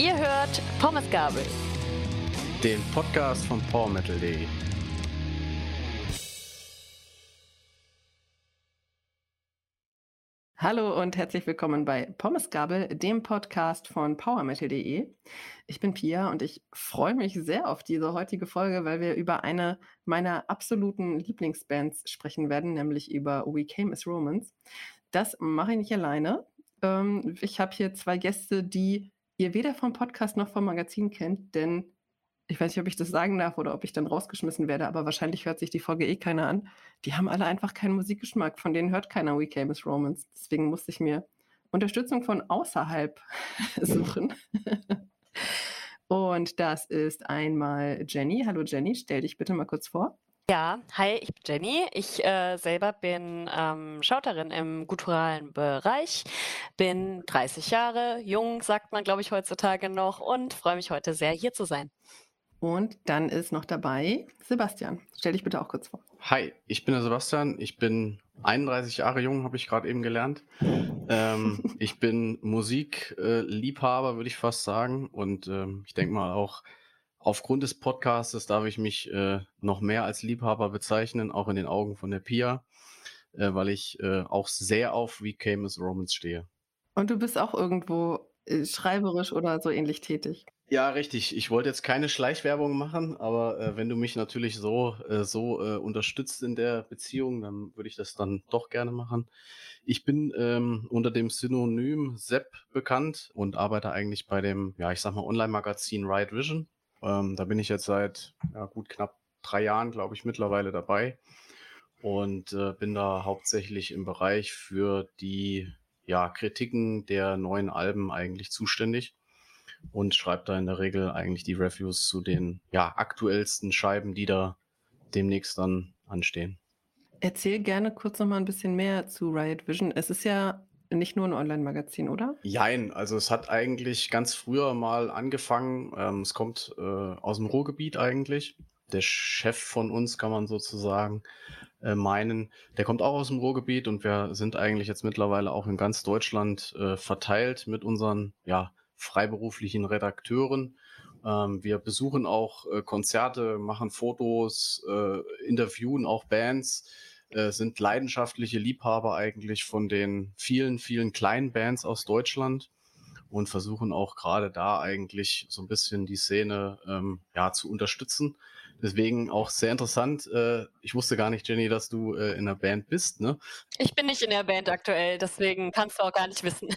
Ihr hört Pommesgabel, den Podcast von PowerMetal.de. Hallo und herzlich willkommen bei Pommesgabel, dem Podcast von PowerMetal.de. Ich bin Pia und ich freue mich sehr auf diese heutige Folge, weil wir über eine meiner absoluten Lieblingsbands sprechen werden, nämlich über We Came as Romans. Das mache ich nicht alleine. Ähm, ich habe hier zwei Gäste, die ihr weder vom Podcast noch vom Magazin kennt, denn ich weiß nicht, ob ich das sagen darf oder ob ich dann rausgeschmissen werde, aber wahrscheinlich hört sich die Folge eh keiner an. Die haben alle einfach keinen Musikgeschmack, von denen hört keiner We Came as Romans. Deswegen musste ich mir Unterstützung von außerhalb suchen. Und das ist einmal Jenny. Hallo Jenny, stell dich bitte mal kurz vor. Ja, hi, ich bin Jenny. Ich äh, selber bin ähm, Schauterin im gutturalen Bereich, bin 30 Jahre, jung, sagt man, glaube ich, heutzutage noch und freue mich heute sehr, hier zu sein. Und dann ist noch dabei Sebastian. Stell dich bitte auch kurz vor. Hi, ich bin der Sebastian. Ich bin 31 Jahre jung, habe ich gerade eben gelernt. Ähm, ich bin Musikliebhaber, äh, würde ich fast sagen. Und ähm, ich denke mal auch Aufgrund des Podcasts darf ich mich äh, noch mehr als Liebhaber bezeichnen, auch in den Augen von der Pia, äh, weil ich äh, auch sehr auf We Came as Romans stehe. Und du bist auch irgendwo äh, schreiberisch oder so ähnlich tätig. Ja, richtig. Ich wollte jetzt keine Schleichwerbung machen, aber äh, wenn du mich natürlich so, äh, so unterstützt in der Beziehung, dann würde ich das dann doch gerne machen. Ich bin ähm, unter dem Synonym Sepp bekannt und arbeite eigentlich bei dem, ja, ich sag mal, Online-Magazin Riot Vision. Ähm, da bin ich jetzt seit ja, gut knapp drei Jahren, glaube ich, mittlerweile dabei und äh, bin da hauptsächlich im Bereich für die ja, Kritiken der neuen Alben eigentlich zuständig und schreibe da in der Regel eigentlich die Reviews zu den ja, aktuellsten Scheiben, die da demnächst dann anstehen. Erzähl gerne kurz noch mal ein bisschen mehr zu Riot Vision. Es ist ja nicht nur ein Online-Magazin, oder? Jein, also es hat eigentlich ganz früher mal angefangen. Ähm, es kommt äh, aus dem Ruhrgebiet eigentlich. Der Chef von uns kann man sozusagen äh, meinen, der kommt auch aus dem Ruhrgebiet und wir sind eigentlich jetzt mittlerweile auch in ganz Deutschland äh, verteilt mit unseren ja, freiberuflichen Redakteuren. Ähm, wir besuchen auch äh, Konzerte, machen Fotos, äh, interviewen auch Bands äh, sind leidenschaftliche Liebhaber eigentlich von den vielen, vielen kleinen Bands aus Deutschland und versuchen auch gerade da eigentlich so ein bisschen die Szene ähm, ja, zu unterstützen. Deswegen auch sehr interessant. Äh, ich wusste gar nicht, Jenny, dass du äh, in der Band bist, ne? Ich bin nicht in der Band aktuell, deswegen kannst du auch gar nicht wissen.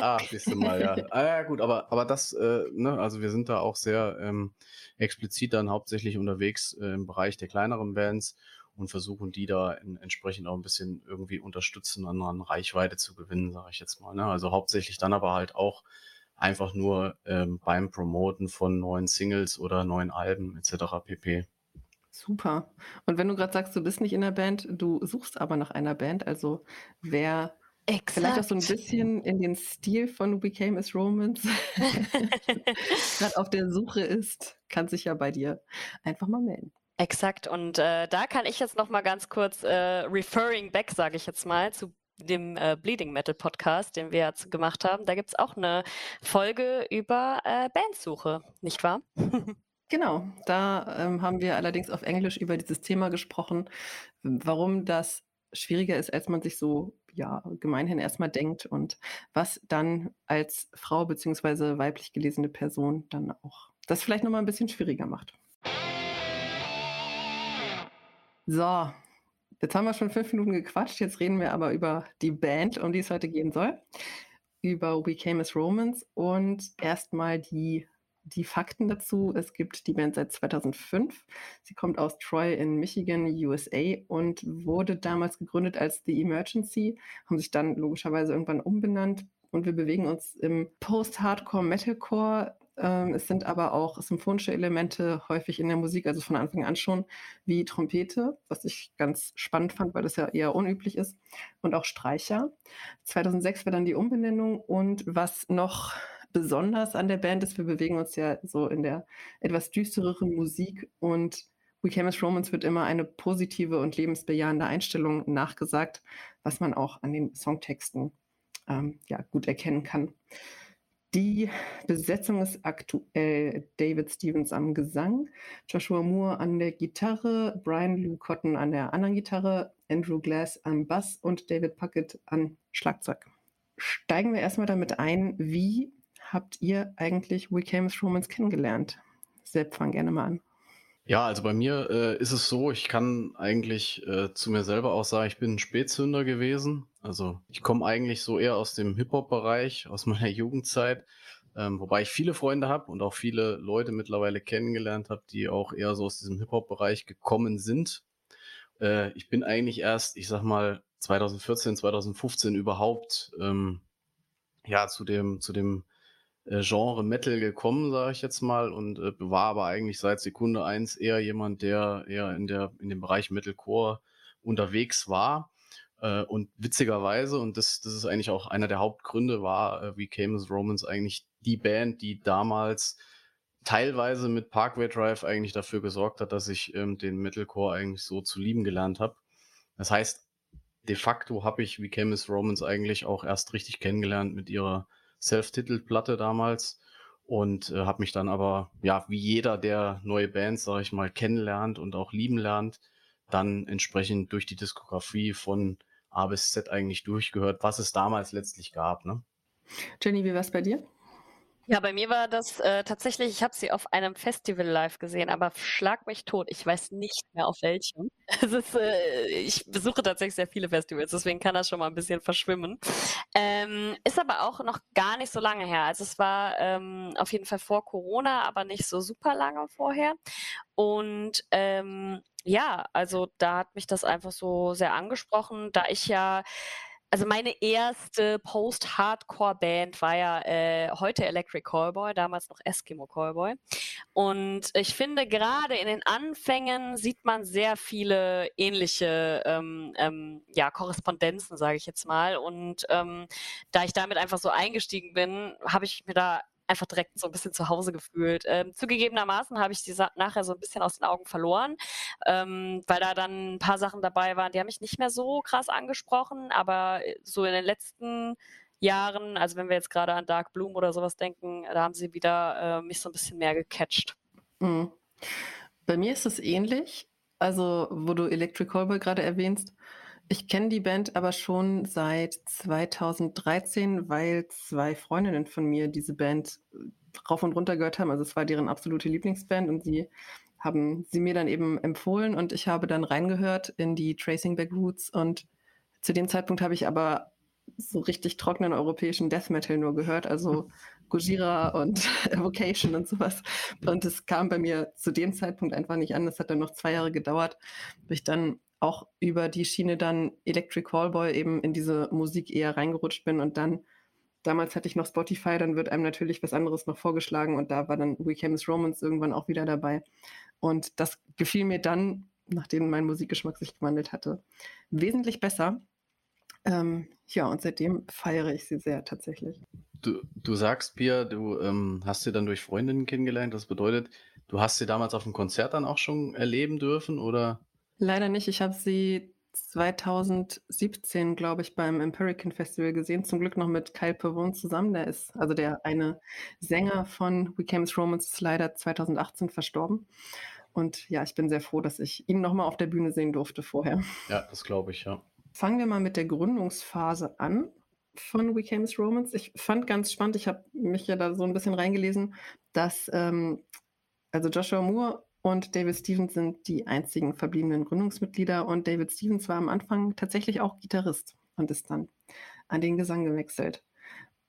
ah, siehst du mal, ja. Ah, ja, gut, aber, aber das, äh, ne, also wir sind da auch sehr ähm, explizit dann hauptsächlich unterwegs äh, im Bereich der kleineren Bands und versuchen die da in, entsprechend auch ein bisschen irgendwie unterstützen, an, an Reichweite zu gewinnen, sage ich jetzt mal. Ne? Also hauptsächlich dann aber halt auch einfach nur ähm, beim Promoten von neuen Singles oder neuen Alben etc. pp. Super. Und wenn du gerade sagst, du bist nicht in der Band, du suchst aber nach einer Band, also wer Exakt. vielleicht auch so ein bisschen in den Stil von Who Became as Romans gerade auf der Suche ist, kann sich ja bei dir einfach mal melden. Exakt. Und äh, da kann ich jetzt noch mal ganz kurz äh, referring back, sage ich jetzt mal, zu dem äh, Bleeding Metal Podcast, den wir jetzt gemacht haben. Da gibt es auch eine Folge über äh, Bandsuche, nicht wahr? genau, da ähm, haben wir allerdings auf Englisch über dieses Thema gesprochen, warum das schwieriger ist, als man sich so ja, gemeinhin erstmal denkt und was dann als Frau bzw. weiblich gelesene Person dann auch das vielleicht nochmal ein bisschen schwieriger macht. So, jetzt haben wir schon fünf Minuten gequatscht. Jetzt reden wir aber über die Band, um die es heute gehen soll. Über We Came as Romans und erstmal die, die Fakten dazu. Es gibt die Band seit 2005. Sie kommt aus Troy in Michigan, USA und wurde damals gegründet als The Emergency, haben sich dann logischerweise irgendwann umbenannt und wir bewegen uns im Post-Hardcore Metalcore ähm, es sind aber auch symphonische Elemente häufig in der Musik, also von Anfang an schon, wie Trompete, was ich ganz spannend fand, weil das ja eher unüblich ist, und auch Streicher. 2006 war dann die Umbenennung und was noch besonders an der Band ist, wir bewegen uns ja so in der etwas düstereren Musik und We Came as Romans wird immer eine positive und lebensbejahende Einstellung nachgesagt, was man auch an den Songtexten ähm, ja, gut erkennen kann. Die Besetzung ist aktuell David Stevens am Gesang, Joshua Moore an der Gitarre, Brian Lou Cotton an der anderen Gitarre, Andrew Glass am Bass und David Puckett an Schlagzeug. Steigen wir erstmal damit ein, wie habt ihr eigentlich We Came as Romans kennengelernt? Sepp, fang gerne mal an. Ja, also bei mir äh, ist es so, ich kann eigentlich äh, zu mir selber auch sagen, ich bin ein Spätzünder gewesen. Also ich komme eigentlich so eher aus dem Hip-Hop-Bereich, aus meiner Jugendzeit, ähm, wobei ich viele Freunde habe und auch viele Leute mittlerweile kennengelernt habe, die auch eher so aus diesem Hip-Hop-Bereich gekommen sind. Äh, ich bin eigentlich erst, ich sag mal, 2014, 2015 überhaupt ähm, ja zu dem, zu dem äh, Genre Metal gekommen, sage ich jetzt mal, und äh, war aber eigentlich seit Sekunde eins eher jemand, der eher in, der, in dem Bereich Metalcore unterwegs war. Äh, und witzigerweise, und das, das ist eigentlich auch einer der Hauptgründe, war äh, wie Camus Romans eigentlich die Band, die damals teilweise mit Parkway Drive eigentlich dafür gesorgt hat, dass ich ähm, den Metalcore eigentlich so zu lieben gelernt habe. Das heißt, de facto habe ich wie Camus Romans eigentlich auch erst richtig kennengelernt mit ihrer Self-Titled-Platte damals und äh, habe mich dann aber, ja, wie jeder, der neue Bands, sage ich mal, kennenlernt und auch lieben lernt, dann entsprechend durch die Diskografie von A bis Z eigentlich durchgehört, was es damals letztlich gab. Ne? Jenny, wie war es bei dir? Ja, bei mir war das äh, tatsächlich, ich habe sie auf einem Festival live gesehen, aber schlag mich tot, ich weiß nicht mehr auf welchem. Es ist, äh, ich besuche tatsächlich sehr viele Festivals, deswegen kann das schon mal ein bisschen verschwimmen. Ähm, ist aber auch noch gar nicht so lange her. Also es war ähm, auf jeden Fall vor Corona, aber nicht so super lange vorher. Und ähm, ja, also da hat mich das einfach so sehr angesprochen, da ich ja also meine erste Post-Hardcore-Band war ja äh, heute Electric Callboy, damals noch Eskimo Callboy. Und ich finde, gerade in den Anfängen sieht man sehr viele ähnliche ähm, ähm, ja, Korrespondenzen, sage ich jetzt mal. Und ähm, da ich damit einfach so eingestiegen bin, habe ich mir da einfach direkt so ein bisschen zu Hause gefühlt. Ähm, zugegebenermaßen habe ich die nachher so ein bisschen aus den Augen verloren, ähm, weil da dann ein paar Sachen dabei waren, die haben mich nicht mehr so krass angesprochen, aber äh, so in den letzten Jahren, also wenn wir jetzt gerade an Dark Bloom oder sowas denken, da haben sie wieder äh, mich so ein bisschen mehr gecatcht. Mhm. Bei mir ist es ähnlich. Also, wo du Electric Callboy gerade erwähnst, ich kenne die Band aber schon seit 2013, weil zwei Freundinnen von mir diese Band äh, rauf und runter gehört haben. Also es war deren absolute Lieblingsband und sie haben sie mir dann eben empfohlen und ich habe dann reingehört in die Tracing Back Roots und zu dem Zeitpunkt habe ich aber so richtig trockenen europäischen Death Metal nur gehört, also Gojira und Evocation und sowas. Und es kam bei mir zu dem Zeitpunkt einfach nicht an. Das hat dann noch zwei Jahre gedauert, bis ich dann auch über die Schiene dann Electric Callboy eben in diese Musik eher reingerutscht bin und dann damals hatte ich noch Spotify, dann wird einem natürlich was anderes noch vorgeschlagen und da war dann We Came as Romans irgendwann auch wieder dabei. Und das gefiel mir dann, nachdem mein Musikgeschmack sich gewandelt hatte, wesentlich besser. Ähm, ja, und seitdem feiere ich sie sehr tatsächlich. Du, du sagst, Pia, du ähm, hast sie dann durch Freundinnen kennengelernt. Das bedeutet, du hast sie damals auf dem Konzert dann auch schon erleben dürfen, oder? Leider nicht. Ich habe sie 2017, glaube ich, beim Empirican Festival gesehen. Zum Glück noch mit Kyle Pavone zusammen. Der ist, also der eine Sänger von We Came as Romans, ist leider 2018 verstorben. Und ja, ich bin sehr froh, dass ich ihn nochmal auf der Bühne sehen durfte vorher. Ja, das glaube ich, ja. Fangen wir mal mit der Gründungsphase an von We Came as Romans. Ich fand ganz spannend, ich habe mich ja da so ein bisschen reingelesen, dass ähm, also Joshua Moore und David Stevens sind die einzigen verbliebenen Gründungsmitglieder. Und David Stevens war am Anfang tatsächlich auch Gitarrist und ist dann an den Gesang gewechselt.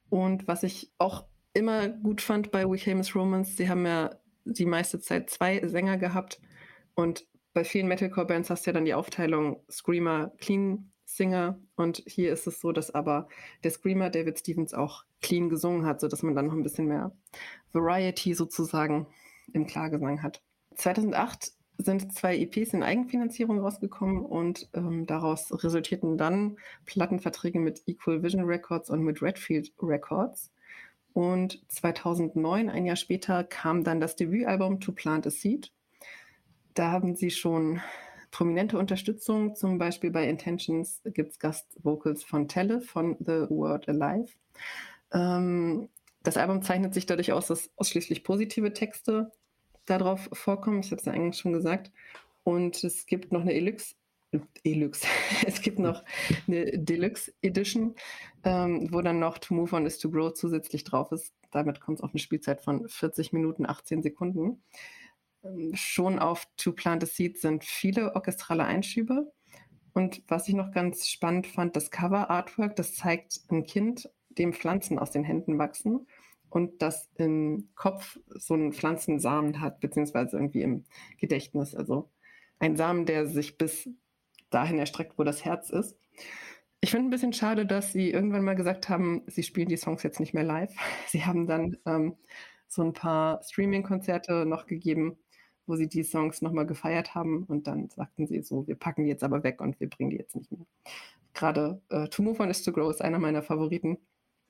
Und was ich auch immer gut fand bei We Came as Romans, sie haben ja die meiste Zeit zwei Sänger gehabt. Und bei vielen Metalcore-Bands hast du ja dann die Aufteilung Screamer, Clean Singer. Und hier ist es so, dass aber der Screamer David Stevens auch clean gesungen hat, sodass man dann noch ein bisschen mehr Variety sozusagen im Klargesang hat. 2008 sind zwei EPs in Eigenfinanzierung rausgekommen und ähm, daraus resultierten dann Plattenverträge mit Equal Vision Records und mit Redfield Records. Und 2009, ein Jahr später, kam dann das Debütalbum To Plant a Seed. Da haben sie schon prominente Unterstützung, zum Beispiel bei Intentions gibt es Gastvocals von Telle von The World Alive. Ähm, das Album zeichnet sich dadurch aus, dass ausschließlich positive Texte darauf vorkommen. Ich habe es ja eigentlich schon gesagt. Und es gibt noch eine Elix, Elux. Es gibt noch eine Deluxe Edition, ähm, wo dann noch To Move On is to Grow zusätzlich drauf ist. Damit kommt es auf eine Spielzeit von 40 Minuten, 18 Sekunden. Ähm, schon auf To Plant a Seed sind viele orchestrale Einschübe. Und was ich noch ganz spannend fand, das Cover Artwork, das zeigt ein Kind, dem Pflanzen aus den Händen wachsen und das im Kopf so einen Pflanzensamen hat, beziehungsweise irgendwie im Gedächtnis. Also ein Samen, der sich bis dahin erstreckt, wo das Herz ist. Ich finde ein bisschen schade, dass sie irgendwann mal gesagt haben, sie spielen die Songs jetzt nicht mehr live. Sie haben dann ähm, so ein paar Streaming-Konzerte noch gegeben, wo sie die Songs nochmal gefeiert haben und dann sagten sie so, wir packen die jetzt aber weg und wir bringen die jetzt nicht mehr. Gerade äh, To Move On is to Grow ist einer meiner Favoriten.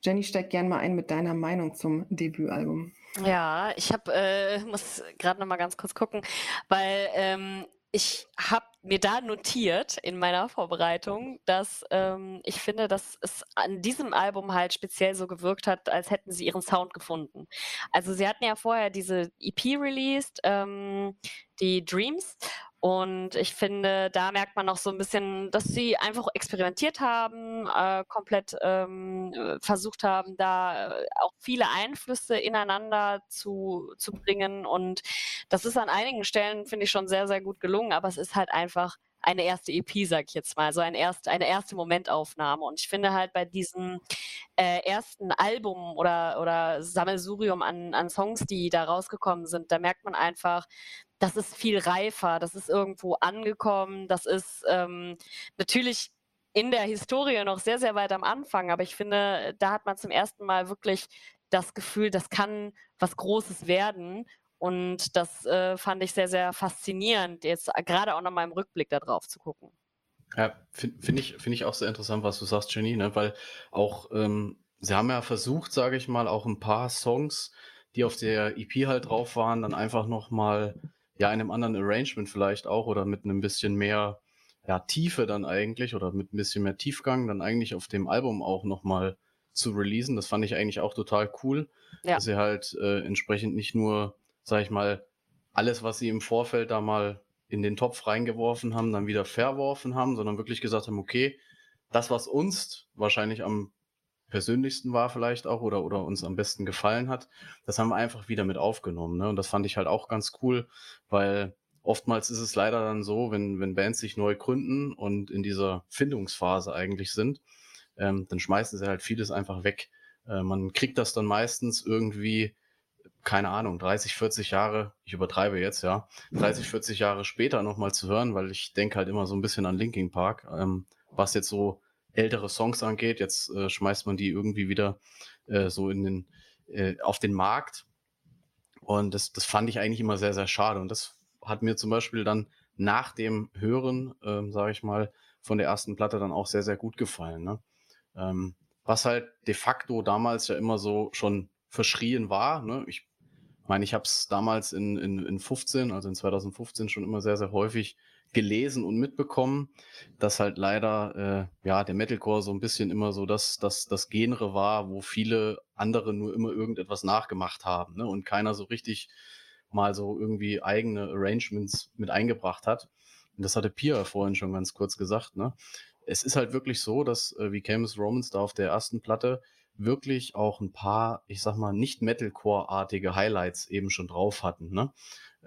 Jenny, steig gern mal ein mit deiner Meinung zum Debütalbum. Ja, ich habe, äh, muss gerade noch mal ganz kurz gucken, weil ähm, ich habe mir da notiert in meiner Vorbereitung, dass ähm, ich finde, dass es an diesem Album halt speziell so gewirkt hat, als hätten sie ihren Sound gefunden. Also sie hatten ja vorher diese EP released, ähm, die Dreams, und ich finde, da merkt man noch so ein bisschen, dass sie einfach experimentiert haben, äh, komplett ähm, äh, versucht haben, da äh, auch viele Einflüsse ineinander zu, zu bringen. Und das ist an einigen Stellen, finde ich, schon sehr, sehr gut gelungen. Aber es ist halt einfach eine erste EP, sag ich jetzt mal, so ein erst, eine erste Momentaufnahme. Und ich finde halt bei diesem äh, ersten Album oder, oder Sammelsurium an, an Songs, die da rausgekommen sind, da merkt man einfach, das ist viel reifer, das ist irgendwo angekommen, das ist ähm, natürlich in der Historie noch sehr, sehr weit am Anfang, aber ich finde, da hat man zum ersten Mal wirklich das Gefühl, das kann was Großes werden. Und das äh, fand ich sehr, sehr faszinierend, jetzt gerade auch nochmal im Rückblick darauf zu gucken. Ja, finde find ich, find ich auch sehr interessant, was du sagst, Jenny, ne? weil auch, ähm, sie haben ja versucht, sage ich mal, auch ein paar Songs, die auf der EP halt drauf waren, dann einfach nochmal ja, in einem anderen Arrangement vielleicht auch oder mit einem bisschen mehr ja, Tiefe dann eigentlich oder mit ein bisschen mehr Tiefgang dann eigentlich auf dem Album auch nochmal zu releasen. Das fand ich eigentlich auch total cool, ja. dass sie halt äh, entsprechend nicht nur, sag ich mal, alles, was sie im Vorfeld da mal in den Topf reingeworfen haben, dann wieder verworfen haben, sondern wirklich gesagt haben, okay, das, was uns wahrscheinlich am persönlichsten war vielleicht auch oder, oder uns am besten gefallen hat, das haben wir einfach wieder mit aufgenommen. Ne? Und das fand ich halt auch ganz cool, weil oftmals ist es leider dann so, wenn, wenn Bands sich neu gründen und in dieser Findungsphase eigentlich sind, ähm, dann schmeißen sie halt vieles einfach weg. Äh, man kriegt das dann meistens irgendwie, keine Ahnung, 30, 40 Jahre, ich übertreibe jetzt, ja, 30, 40 Jahre später nochmal zu hören, weil ich denke halt immer so ein bisschen an Linkin Park, ähm, was jetzt so ältere Songs angeht. Jetzt äh, schmeißt man die irgendwie wieder äh, so in den, äh, auf den Markt. Und das, das fand ich eigentlich immer sehr, sehr schade. Und das hat mir zum Beispiel dann nach dem Hören, ähm, sage ich mal, von der ersten Platte dann auch sehr, sehr gut gefallen. Ne? Ähm, was halt de facto damals ja immer so schon verschrien war. Ne? Ich meine, ich habe es damals in, in, in 15, also in 2015 schon immer sehr, sehr häufig gelesen und mitbekommen, dass halt leider äh, ja der Metalcore so ein bisschen immer so das, das, das Genre war, wo viele andere nur immer irgendetwas nachgemacht haben ne? und keiner so richtig mal so irgendwie eigene Arrangements mit eingebracht hat. Und das hatte Pia vorhin schon ganz kurz gesagt. Ne? Es ist halt wirklich so, dass äh, wie Camus Romans da auf der ersten Platte wirklich auch ein paar, ich sag mal, nicht Metalcore-artige Highlights eben schon drauf hatten. Ne?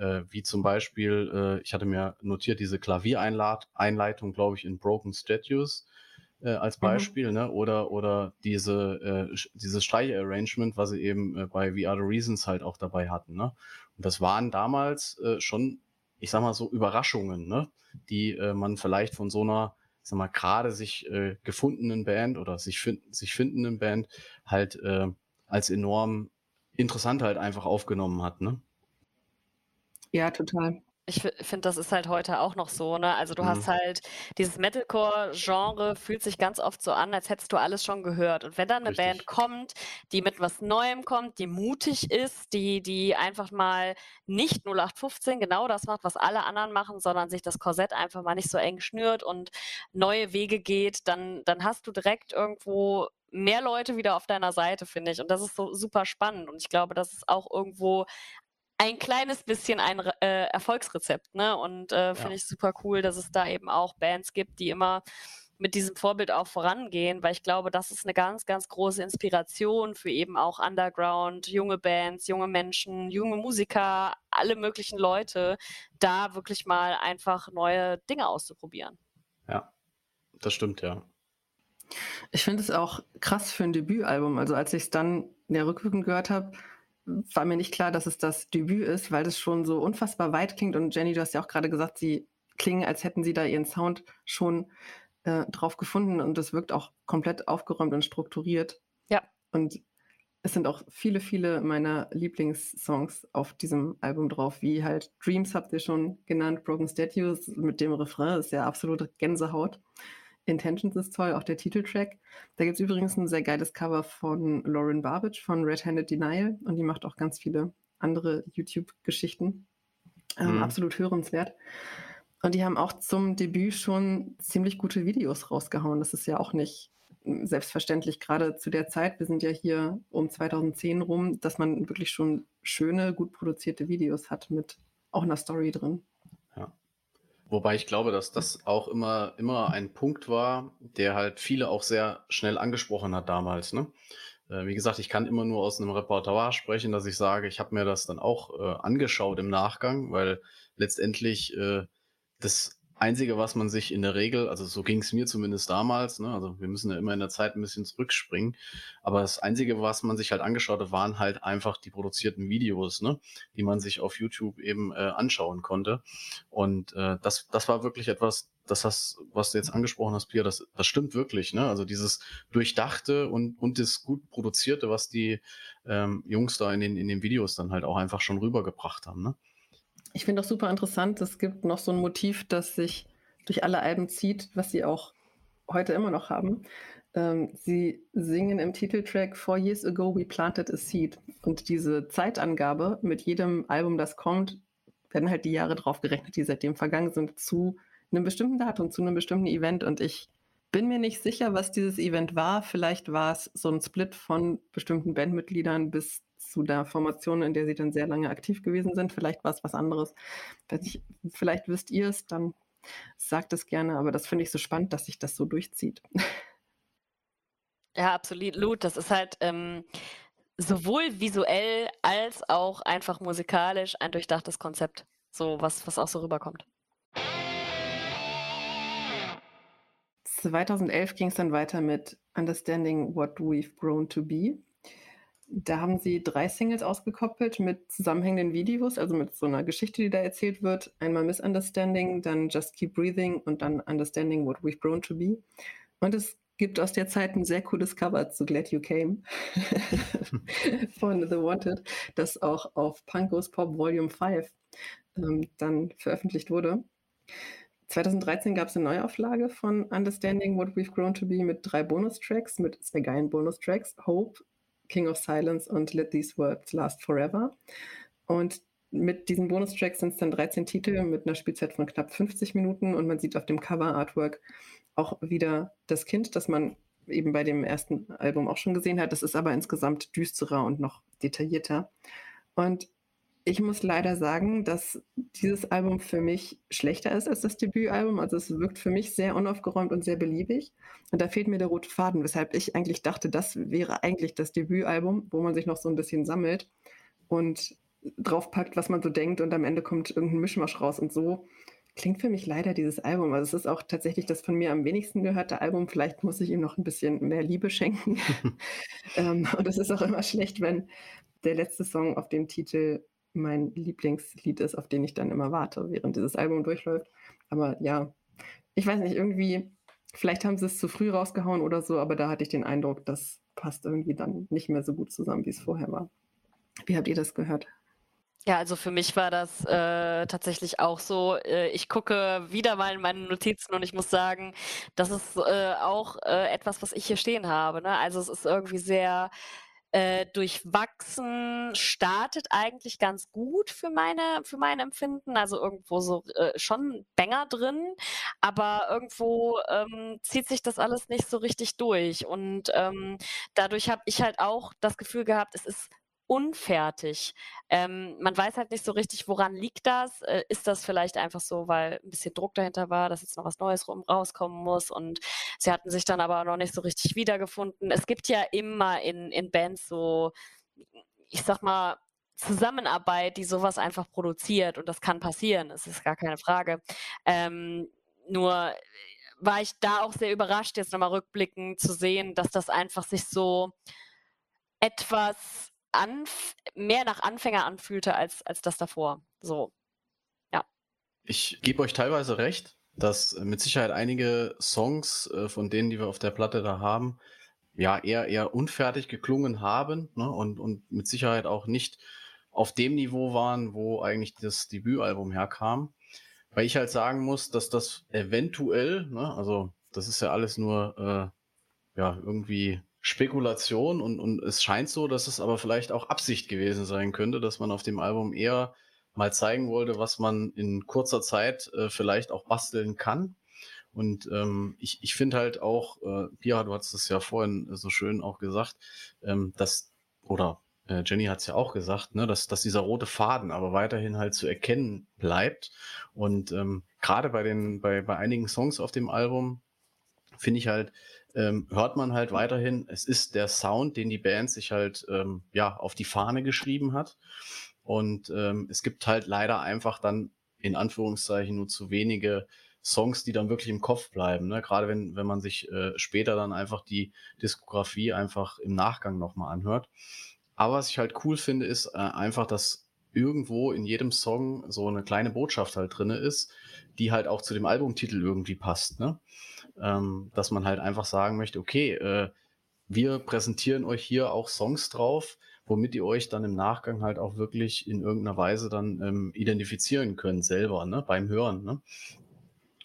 Äh, wie zum Beispiel, äh, ich hatte mir notiert, diese Klaviereinleitung, glaube ich, in Broken Statues äh, als mhm. Beispiel, mhm. ne? oder, oder diese, äh, dieses Streicharrangement, was sie eben äh, bei We Are the Reasons halt auch dabei hatten. Ne? Und das waren damals äh, schon, ich sag mal so, Überraschungen, ne? die äh, man vielleicht von so einer ich sag mal, gerade sich äh, gefundenen Band oder sich, find, sich findenden Band halt äh, als enorm interessant halt einfach aufgenommen hat, ne? Ja, total. Ich finde, das ist halt heute auch noch so, ne? Also du hast mhm. halt dieses Metalcore-Genre fühlt sich ganz oft so an, als hättest du alles schon gehört. Und wenn dann eine Band kommt, die mit was Neuem kommt, die mutig ist, die, die einfach mal nicht 0815 genau das macht, was alle anderen machen, sondern sich das Korsett einfach mal nicht so eng schnürt und neue Wege geht, dann, dann hast du direkt irgendwo mehr Leute wieder auf deiner Seite, finde ich. Und das ist so super spannend. Und ich glaube, das ist auch irgendwo ein kleines bisschen ein äh, Erfolgsrezept. Ne? Und äh, finde ja. ich super cool, dass es da eben auch Bands gibt, die immer mit diesem Vorbild auch vorangehen, weil ich glaube, das ist eine ganz, ganz große Inspiration für eben auch Underground, junge Bands, junge Menschen, junge Musiker, alle möglichen Leute, da wirklich mal einfach neue Dinge auszuprobieren. Ja, das stimmt, ja. Ich finde es auch krass für ein Debütalbum. Also als ich es dann in der Rückwirkung gehört habe, war mir nicht klar, dass es das Debüt ist, weil das schon so unfassbar weit klingt. Und Jenny, du hast ja auch gerade gesagt, sie klingen, als hätten sie da ihren Sound schon äh, drauf gefunden und es wirkt auch komplett aufgeräumt und strukturiert. Ja. Und es sind auch viele, viele meiner Lieblingssongs auf diesem Album drauf, wie halt Dreams habt ihr schon genannt, Broken Statues mit dem Refrain ist ja absolute Gänsehaut. Intentions ist toll, auch der Titeltrack. Da gibt es übrigens ein sehr geiles Cover von Lauren Barbage von Red Handed Denial und die macht auch ganz viele andere YouTube-Geschichten. Ähm, mhm. Absolut hörenswert. Und die haben auch zum Debüt schon ziemlich gute Videos rausgehauen. Das ist ja auch nicht selbstverständlich, gerade zu der Zeit. Wir sind ja hier um 2010 rum, dass man wirklich schon schöne, gut produzierte Videos hat mit auch einer Story drin. Wobei ich glaube, dass das auch immer, immer ein Punkt war, der halt viele auch sehr schnell angesprochen hat damals. Ne? Äh, wie gesagt, ich kann immer nur aus einem Repertoire sprechen, dass ich sage, ich habe mir das dann auch äh, angeschaut im Nachgang, weil letztendlich äh, das Einzige, was man sich in der Regel, also so ging es mir zumindest damals, ne, also wir müssen ja immer in der Zeit ein bisschen zurückspringen, aber das Einzige, was man sich halt angeschaut hat, waren halt einfach die produzierten Videos, ne, die man sich auf YouTube eben äh, anschauen konnte. Und äh, das, das war wirklich etwas, das hast, was du jetzt angesprochen hast, Pia, das, das stimmt wirklich, ne? Also dieses Durchdachte und, und das gut produzierte, was die ähm, Jungs da in den, in den Videos dann halt auch einfach schon rübergebracht haben, ne? Ich finde auch super interessant, es gibt noch so ein Motiv, das sich durch alle Alben zieht, was sie auch heute immer noch haben. Ähm, sie singen im Titeltrack Four Years Ago We Planted a Seed. Und diese Zeitangabe mit jedem Album, das kommt, werden halt die Jahre drauf gerechnet, die seitdem vergangen sind, zu einem bestimmten Datum, zu einem bestimmten Event. Und ich bin mir nicht sicher, was dieses Event war. Vielleicht war es so ein Split von bestimmten Bandmitgliedern bis zu der Formation, in der sie dann sehr lange aktiv gewesen sind. Vielleicht war es was anderes. Ich, vielleicht wisst ihr es, dann sagt es gerne, aber das finde ich so spannend, dass sich das so durchzieht. Ja, absolut. Das ist halt ähm, sowohl visuell als auch einfach musikalisch ein durchdachtes Konzept. So was, was auch so rüberkommt. 2011 ging es dann weiter mit Understanding What We've Grown to Be. Da haben sie drei Singles ausgekoppelt mit zusammenhängenden Videos, also mit so einer Geschichte, die da erzählt wird. Einmal Misunderstanding, dann Just Keep Breathing und dann Understanding What We've Grown to Be. Und es gibt aus der Zeit ein sehr cooles Cover zu Glad You Came von The Wanted, das auch auf Punkos Pop Volume 5 ähm, dann veröffentlicht wurde. 2013 gab es eine Neuauflage von Understanding What We've Grown to Be mit drei Bonustracks, mit zwei geilen Bonustracks, Hope, King of Silence und Let These Words Last Forever. Und mit diesen Bonustracks sind es dann 13 Titel mit einer Spielzeit von knapp 50 Minuten und man sieht auf dem Cover-Artwork auch wieder das Kind, das man eben bei dem ersten Album auch schon gesehen hat. Das ist aber insgesamt düsterer und noch detaillierter. Und ich muss leider sagen, dass dieses Album für mich schlechter ist als das Debütalbum. Also es wirkt für mich sehr unaufgeräumt und sehr beliebig. Und da fehlt mir der rote Faden, weshalb ich eigentlich dachte, das wäre eigentlich das Debütalbum, wo man sich noch so ein bisschen sammelt und draufpackt, was man so denkt und am Ende kommt irgendein Mischmasch raus. Und so klingt für mich leider dieses Album. Also es ist auch tatsächlich das von mir am wenigsten gehörte Album. Vielleicht muss ich ihm noch ein bisschen mehr Liebe schenken. ähm, und es ist auch immer schlecht, wenn der letzte Song auf dem Titel mein Lieblingslied ist, auf den ich dann immer warte, während dieses Album durchläuft. Aber ja, ich weiß nicht, irgendwie, vielleicht haben sie es zu früh rausgehauen oder so, aber da hatte ich den Eindruck, das passt irgendwie dann nicht mehr so gut zusammen, wie es vorher war. Wie habt ihr das gehört? Ja, also für mich war das äh, tatsächlich auch so. Äh, ich gucke wieder mal in meine Notizen und ich muss sagen, das ist äh, auch äh, etwas, was ich hier stehen habe. Ne? Also es ist irgendwie sehr äh, durchwachsen, startet eigentlich ganz gut für meine, für mein Empfinden. Also irgendwo so äh, schon Banger drin, aber irgendwo ähm, zieht sich das alles nicht so richtig durch. Und ähm, dadurch habe ich halt auch das Gefühl gehabt, es ist unfertig. Ähm, man weiß halt nicht so richtig, woran liegt das. Äh, ist das vielleicht einfach so, weil ein bisschen Druck dahinter war, dass jetzt noch was Neues rum, rauskommen muss und sie hatten sich dann aber noch nicht so richtig wiedergefunden. Es gibt ja immer in, in Bands so, ich sag mal, Zusammenarbeit, die sowas einfach produziert und das kann passieren, das ist gar keine Frage. Ähm, nur war ich da auch sehr überrascht, jetzt nochmal rückblickend zu sehen, dass das einfach sich so etwas Anf mehr nach Anfänger anfühlte als, als das davor. So, ja. Ich gebe euch teilweise recht, dass mit Sicherheit einige Songs äh, von denen, die wir auf der Platte da haben, ja, eher, eher unfertig geklungen haben ne? und, und mit Sicherheit auch nicht auf dem Niveau waren, wo eigentlich das Debütalbum herkam. Weil ich halt sagen muss, dass das eventuell, ne, also das ist ja alles nur äh, ja, irgendwie Spekulation und, und es scheint so, dass es aber vielleicht auch Absicht gewesen sein könnte, dass man auf dem Album eher mal zeigen wollte, was man in kurzer Zeit äh, vielleicht auch basteln kann. Und ähm, ich, ich finde halt auch, äh, Pia, du hast es ja vorhin so schön auch gesagt, ähm, dass, oder äh, Jenny hat es ja auch gesagt, ne, dass, dass dieser rote Faden aber weiterhin halt zu erkennen bleibt. Und ähm, gerade bei den, bei, bei einigen Songs auf dem Album finde ich halt, ähm, hört man halt weiterhin, es ist der Sound, den die Band sich halt ähm, ja auf die Fahne geschrieben hat. Und ähm, es gibt halt leider einfach dann in Anführungszeichen nur zu wenige Songs, die dann wirklich im Kopf bleiben. Ne? Gerade wenn, wenn man sich äh, später dann einfach die Diskografie einfach im Nachgang nochmal anhört. Aber was ich halt cool finde, ist äh, einfach, dass irgendwo in jedem Song so eine kleine Botschaft halt drinne ist, die halt auch zu dem Albumtitel irgendwie passt. Ne? Ähm, dass man halt einfach sagen möchte, okay, äh, wir präsentieren euch hier auch Songs drauf, womit ihr euch dann im Nachgang halt auch wirklich in irgendeiner Weise dann ähm, identifizieren könnt selber, ne, beim Hören. Ne?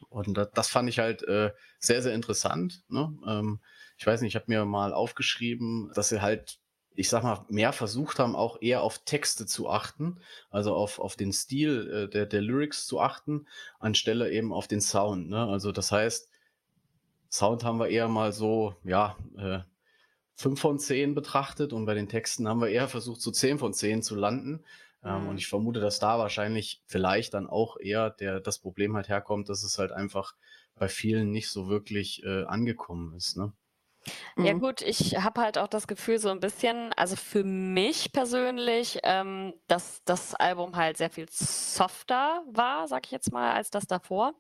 Und das, das fand ich halt äh, sehr, sehr interessant. Ne? Ähm, ich weiß nicht, ich habe mir mal aufgeschrieben, dass sie halt, ich sag mal, mehr versucht haben, auch eher auf Texte zu achten, also auf, auf den Stil äh, der, der Lyrics zu achten, anstelle eben auf den Sound. Ne? Also das heißt, Sound haben wir eher mal so, ja, äh, 5 von 10 betrachtet und bei den Texten haben wir eher versucht, so 10 von 10 zu landen. Ähm, mhm. Und ich vermute, dass da wahrscheinlich vielleicht dann auch eher der, das Problem halt herkommt, dass es halt einfach bei vielen nicht so wirklich äh, angekommen ist. Ne? Ja mhm. gut, ich habe halt auch das Gefühl so ein bisschen, also für mich persönlich, ähm, dass das Album halt sehr viel softer war, sag ich jetzt mal, als das davor.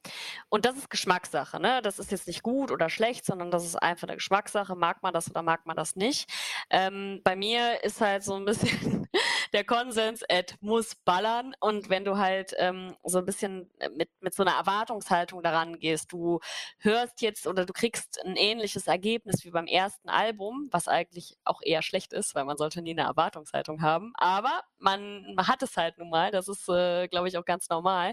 Und das ist Geschmackssache, ne? Das ist jetzt nicht gut oder schlecht, sondern das ist einfach eine Geschmackssache. Mag man das oder mag man das nicht? Ähm, bei mir ist halt so ein bisschen der Konsens, Ed muss ballern. Und wenn du halt ähm, so ein bisschen mit, mit so einer Erwartungshaltung daran gehst, du hörst jetzt oder du kriegst ein ähnliches Ergebnis wie beim ersten Album, was eigentlich auch eher schlecht ist, weil man sollte nie eine Erwartungshaltung haben. Aber man, man hat es halt nun mal, das ist, äh, glaube ich, auch ganz normal.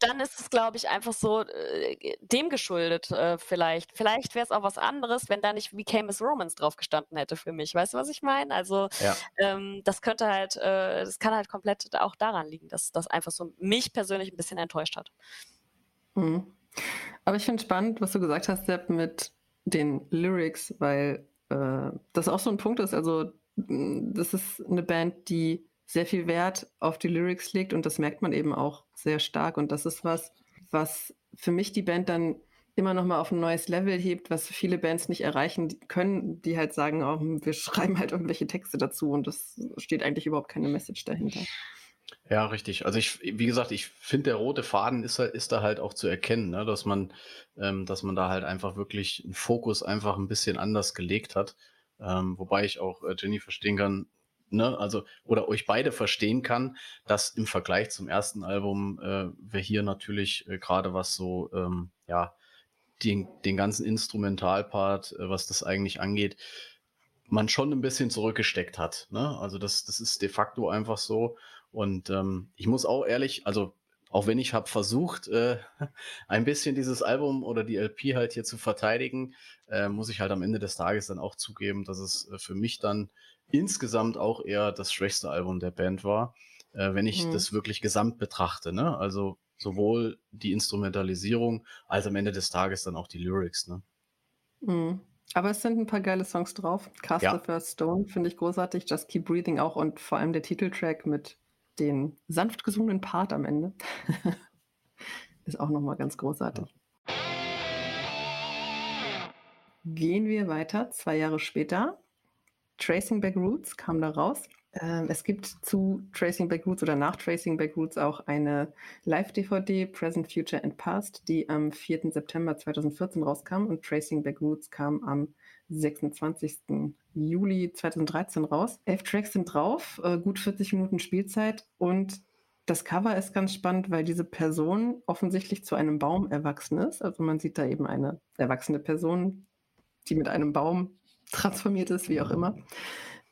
Dann ist es, glaube ich, einfach so äh, dem geschuldet äh, vielleicht. Vielleicht wäre es auch was anderes, wenn da nicht We Came as Romans drauf gestanden hätte für mich. Weißt du, was ich meine? Also ja. ähm, das könnte halt, äh, das kann halt komplett auch daran liegen, dass das einfach so mich persönlich ein bisschen enttäuscht hat. Mhm. Aber ich finde spannend, was du gesagt hast, Sepp, mit den Lyrics, weil äh, das auch so ein Punkt ist. Also, das ist eine Band, die sehr viel Wert auf die Lyrics legt und das merkt man eben auch sehr stark. Und das ist was, was für mich die Band dann immer noch mal auf ein neues Level hebt, was viele Bands nicht erreichen können, die halt sagen, oh, wir schreiben halt irgendwelche Texte dazu und das steht eigentlich überhaupt keine Message dahinter. Ja, richtig. Also ich, wie gesagt, ich finde, der rote Faden ist, ist da halt auch zu erkennen, ne? dass man, ähm, dass man da halt einfach wirklich einen Fokus einfach ein bisschen anders gelegt hat. Ähm, wobei ich auch äh, Jenny verstehen kann, ne, also, oder euch beide verstehen kann, dass im Vergleich zum ersten Album äh, wir hier natürlich äh, gerade was so, ähm, ja, den, den ganzen Instrumentalpart, äh, was das eigentlich angeht, man schon ein bisschen zurückgesteckt hat. Ne? Also das, das ist de facto einfach so. Und ähm, ich muss auch ehrlich, also auch wenn ich habe versucht, äh, ein bisschen dieses Album oder die LP halt hier zu verteidigen, äh, muss ich halt am Ende des Tages dann auch zugeben, dass es äh, für mich dann insgesamt auch eher das schwächste Album der Band war, äh, wenn ich mhm. das wirklich gesamt betrachte. Ne? Also sowohl die Instrumentalisierung als am Ende des Tages dann auch die Lyrics. Ne? Mhm. Aber es sind ein paar geile Songs drauf. Cast ja. the First Stone finde ich großartig. Just Keep Breathing auch und vor allem der Titeltrack mit den sanft gesungenen Part am Ende ist auch nochmal ganz großartig. Ja. Gehen wir weiter, zwei Jahre später. Tracing Back Roots kam da raus. Ähm, es gibt zu Tracing Back Roots oder nach Tracing Back Roots auch eine Live-DVD, Present, Future and Past, die am 4. September 2014 rauskam und Tracing Back Roots kam am 26. Juli 2013 raus. Elf Tracks sind drauf, äh, gut 40 Minuten Spielzeit und das Cover ist ganz spannend, weil diese Person offensichtlich zu einem Baum erwachsen ist. Also man sieht da eben eine erwachsene Person, die mit einem Baum transformiert ist, wie auch immer.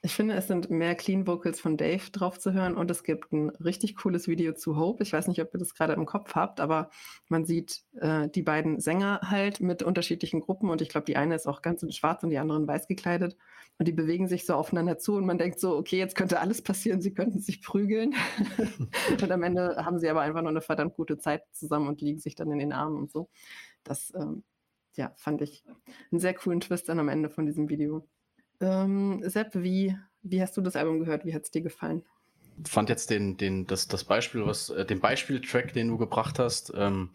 Ich finde, es sind mehr Clean Vocals von Dave drauf zu hören und es gibt ein richtig cooles Video zu Hope. Ich weiß nicht, ob ihr das gerade im Kopf habt, aber man sieht äh, die beiden Sänger halt mit unterschiedlichen Gruppen und ich glaube, die eine ist auch ganz in schwarz und die andere in weiß gekleidet und die bewegen sich so aufeinander zu und man denkt so, okay, jetzt könnte alles passieren, sie könnten sich prügeln und am Ende haben sie aber einfach nur eine verdammt gute Zeit zusammen und liegen sich dann in den Armen und so. Das ähm, ja, fand ich einen sehr coolen Twist dann am Ende von diesem Video. Ähm, Sepp, wie, wie hast du das Album gehört? Wie hat es dir gefallen? fand jetzt den, den, das, das Beispiel, was, äh, den Beispieltrack, den du gebracht hast, ähm,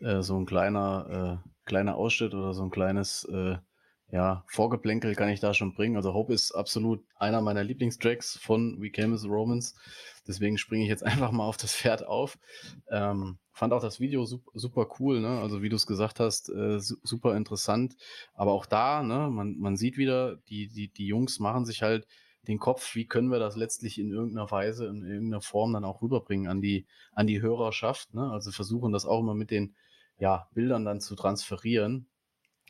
äh, so ein kleiner, äh, kleiner Ausschnitt oder so ein kleines äh, ja, Vorgeplänkel kann ich da schon bringen. Also Hope ist absolut einer meiner Lieblingstracks von We Came as Romans. Deswegen springe ich jetzt einfach mal auf das Pferd auf. Ähm, fand auch das Video super, cool, ne? Also wie du es gesagt hast, äh, super interessant. Aber auch da, ne, man, man sieht wieder, die, die, die Jungs machen sich halt den Kopf, wie können wir das letztlich in irgendeiner Weise, in irgendeiner Form dann auch rüberbringen an die, an die Hörerschaft. Ne? Also versuchen das auch immer mit den ja, Bildern dann zu transferieren.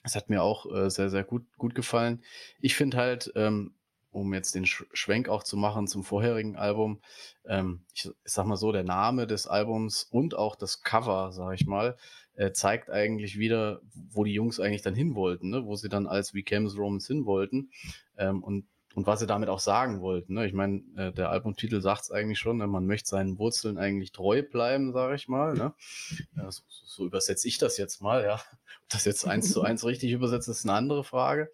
Das hat mir auch äh, sehr, sehr gut, gut gefallen. Ich finde halt, ähm, um jetzt den Schwenk auch zu machen zum vorherigen Album, ähm, ich, ich, sag mal so, der Name des Albums und auch das Cover, sag ich mal, äh, zeigt eigentlich wieder, wo die Jungs eigentlich dann hin wollten, ne? wo sie dann als We Came Romans hin wollten. Ähm, und und was sie damit auch sagen wollten. Ne? Ich meine, äh, der Albumtitel sagt es eigentlich schon, ne? man möchte seinen Wurzeln eigentlich treu bleiben, sage ich mal. Ne? Ja, so, so übersetze ich das jetzt mal, ja. Ob das jetzt eins zu eins richtig übersetzt, ist eine andere Frage.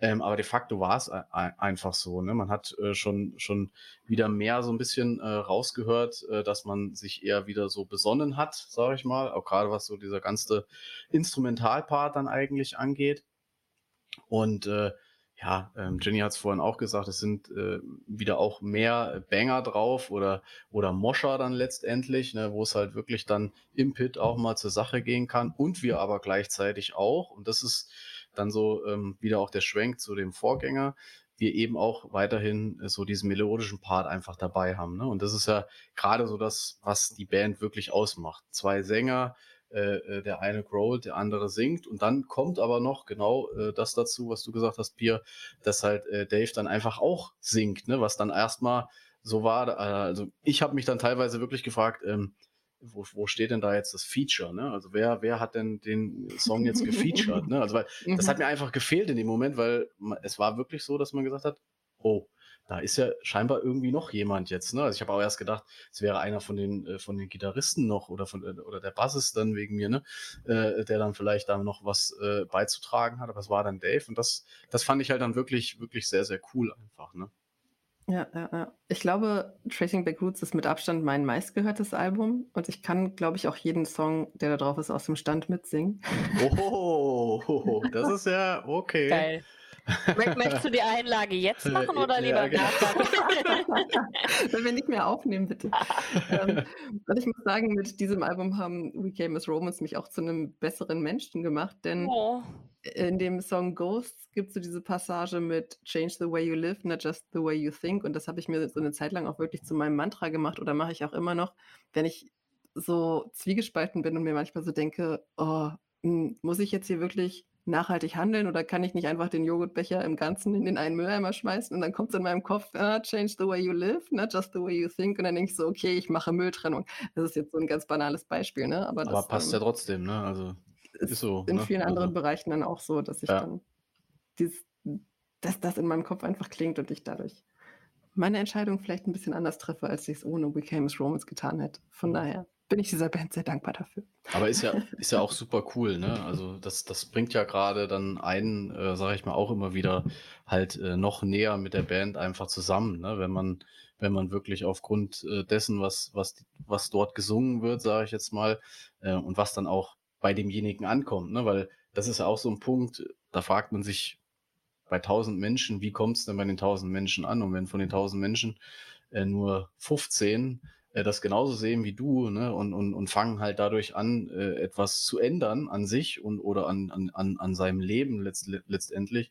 Ähm, aber de facto war es einfach so. Ne? Man hat äh, schon, schon wieder mehr so ein bisschen äh, rausgehört, äh, dass man sich eher wieder so besonnen hat, sage ich mal. Auch gerade was so dieser ganze Instrumentalpart dann eigentlich angeht. Und äh, ja, ähm, Jenny hat es vorhin auch gesagt, es sind äh, wieder auch mehr Banger drauf oder, oder Moscher dann letztendlich, ne, wo es halt wirklich dann im Pit auch mal zur Sache gehen kann und wir aber gleichzeitig auch, und das ist dann so ähm, wieder auch der Schwenk zu dem Vorgänger, wir eben auch weiterhin so diesen melodischen Part einfach dabei haben. Ne? Und das ist ja gerade so das, was die Band wirklich ausmacht. Zwei Sänger, äh, äh, der eine growlt, der andere singt. Und dann kommt aber noch genau äh, das dazu, was du gesagt hast, Pierre, dass halt äh, Dave dann einfach auch singt, ne? was dann erstmal so war. Also ich habe mich dann teilweise wirklich gefragt, ähm, wo, wo steht denn da jetzt das Feature? Ne? Also wer, wer hat denn den Song jetzt gefeatured? Ne? Also weil das hat mhm. mir einfach gefehlt in dem Moment, weil es war wirklich so, dass man gesagt hat, oh, da ist ja scheinbar irgendwie noch jemand jetzt. Ne? Also ich habe auch erst gedacht, es wäre einer von den äh, von den Gitarristen noch oder von äh, oder der Bassist dann wegen mir, ne, äh, der dann vielleicht da noch was äh, beizutragen hat. Aber es war dann Dave und das das fand ich halt dann wirklich wirklich sehr sehr cool einfach. Ne? Ja, ja, ja. Ich glaube, Tracing Back Roots ist mit Abstand mein meistgehörtes Album und ich kann, glaube ich, auch jeden Song, der da drauf ist, aus dem Stand mitsingen. Oh, das ist ja okay. Geil. Möchtest du die Einlage jetzt machen oder lieber ja, genau. Wenn wir nicht mehr aufnehmen, bitte. ähm, und ich muss sagen, mit diesem Album haben We Came as Romans mich auch zu einem besseren Menschen gemacht, denn oh. in dem Song Ghosts gibt es so diese Passage mit Change the way you live, not just the way you think. Und das habe ich mir so eine Zeit lang auch wirklich zu meinem Mantra gemacht oder mache ich auch immer noch, wenn ich so zwiegespalten bin und mir manchmal so denke, oh, hm, muss ich jetzt hier wirklich nachhaltig handeln oder kann ich nicht einfach den Joghurtbecher im Ganzen in den einen Mülleimer schmeißen und dann kommt es in meinem Kopf, ah, change the way you live, not just the way you think und dann denke ich so, okay, ich mache Mülltrennung. Das ist jetzt so ein ganz banales Beispiel, ne? Aber, Aber das passt ähm, ja trotzdem, ne? Also ist so. In ne? vielen anderen also, Bereichen dann auch so, dass ich Ja. dann dieses, dass das in meinem Kopf einfach klingt und ich dadurch meine Entscheidung vielleicht ein bisschen anders treffe, als ich es ohne We Came as Romans getan hätte. Von Mhm. daher bin ich dieser Band sehr dankbar dafür. Aber ist ja, ist ja auch super cool, ne? Also das, das bringt ja gerade dann einen, äh, sage ich mal, auch immer wieder halt äh, noch näher mit der Band einfach zusammen, ne? Wenn man, wenn man wirklich aufgrund äh, dessen, was, was, was dort gesungen wird, sage ich jetzt mal, äh, und was dann auch bei demjenigen ankommt, ne? Weil das ist ja auch so ein Punkt, da fragt man sich bei 1000 Menschen, wie kommt es denn bei den 1000 Menschen an? Und wenn von den 1000 Menschen äh, nur 15 äh, das genauso sehen wie du ne? und, und, und fangen halt dadurch an, äh, etwas zu ändern an sich und oder an, an, an, seinem Leben letzt, letztendlich,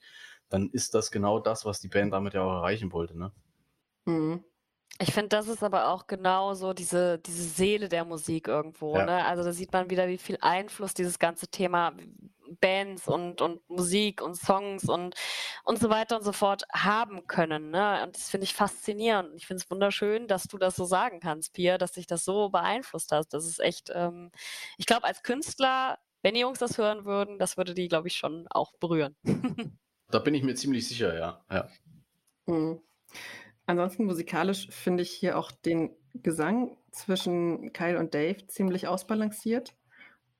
dann ist das genau das, was die Band damit ja auch erreichen wollte. Ne? Mhm. Ich finde, das ist aber auch genau so diese, diese Seele der Musik irgendwo. Ja. Ne? Also da sieht man wieder, wie viel Einfluss dieses ganze Thema Bands und, und Musik und Songs und, und so weiter und so fort haben können. Ne? Und das finde ich faszinierend. Ich finde es wunderschön, dass du das so sagen kannst, Pia, dass dich das so beeinflusst hast. Das ist echt, ähm, ich glaube, als Künstler, wenn die Jungs das hören würden, das würde die, glaube ich, schon auch berühren. Da bin ich mir ziemlich sicher, ja. ja. Mhm. Ansonsten musikalisch finde ich hier auch den Gesang zwischen Kyle und Dave ziemlich ausbalanciert.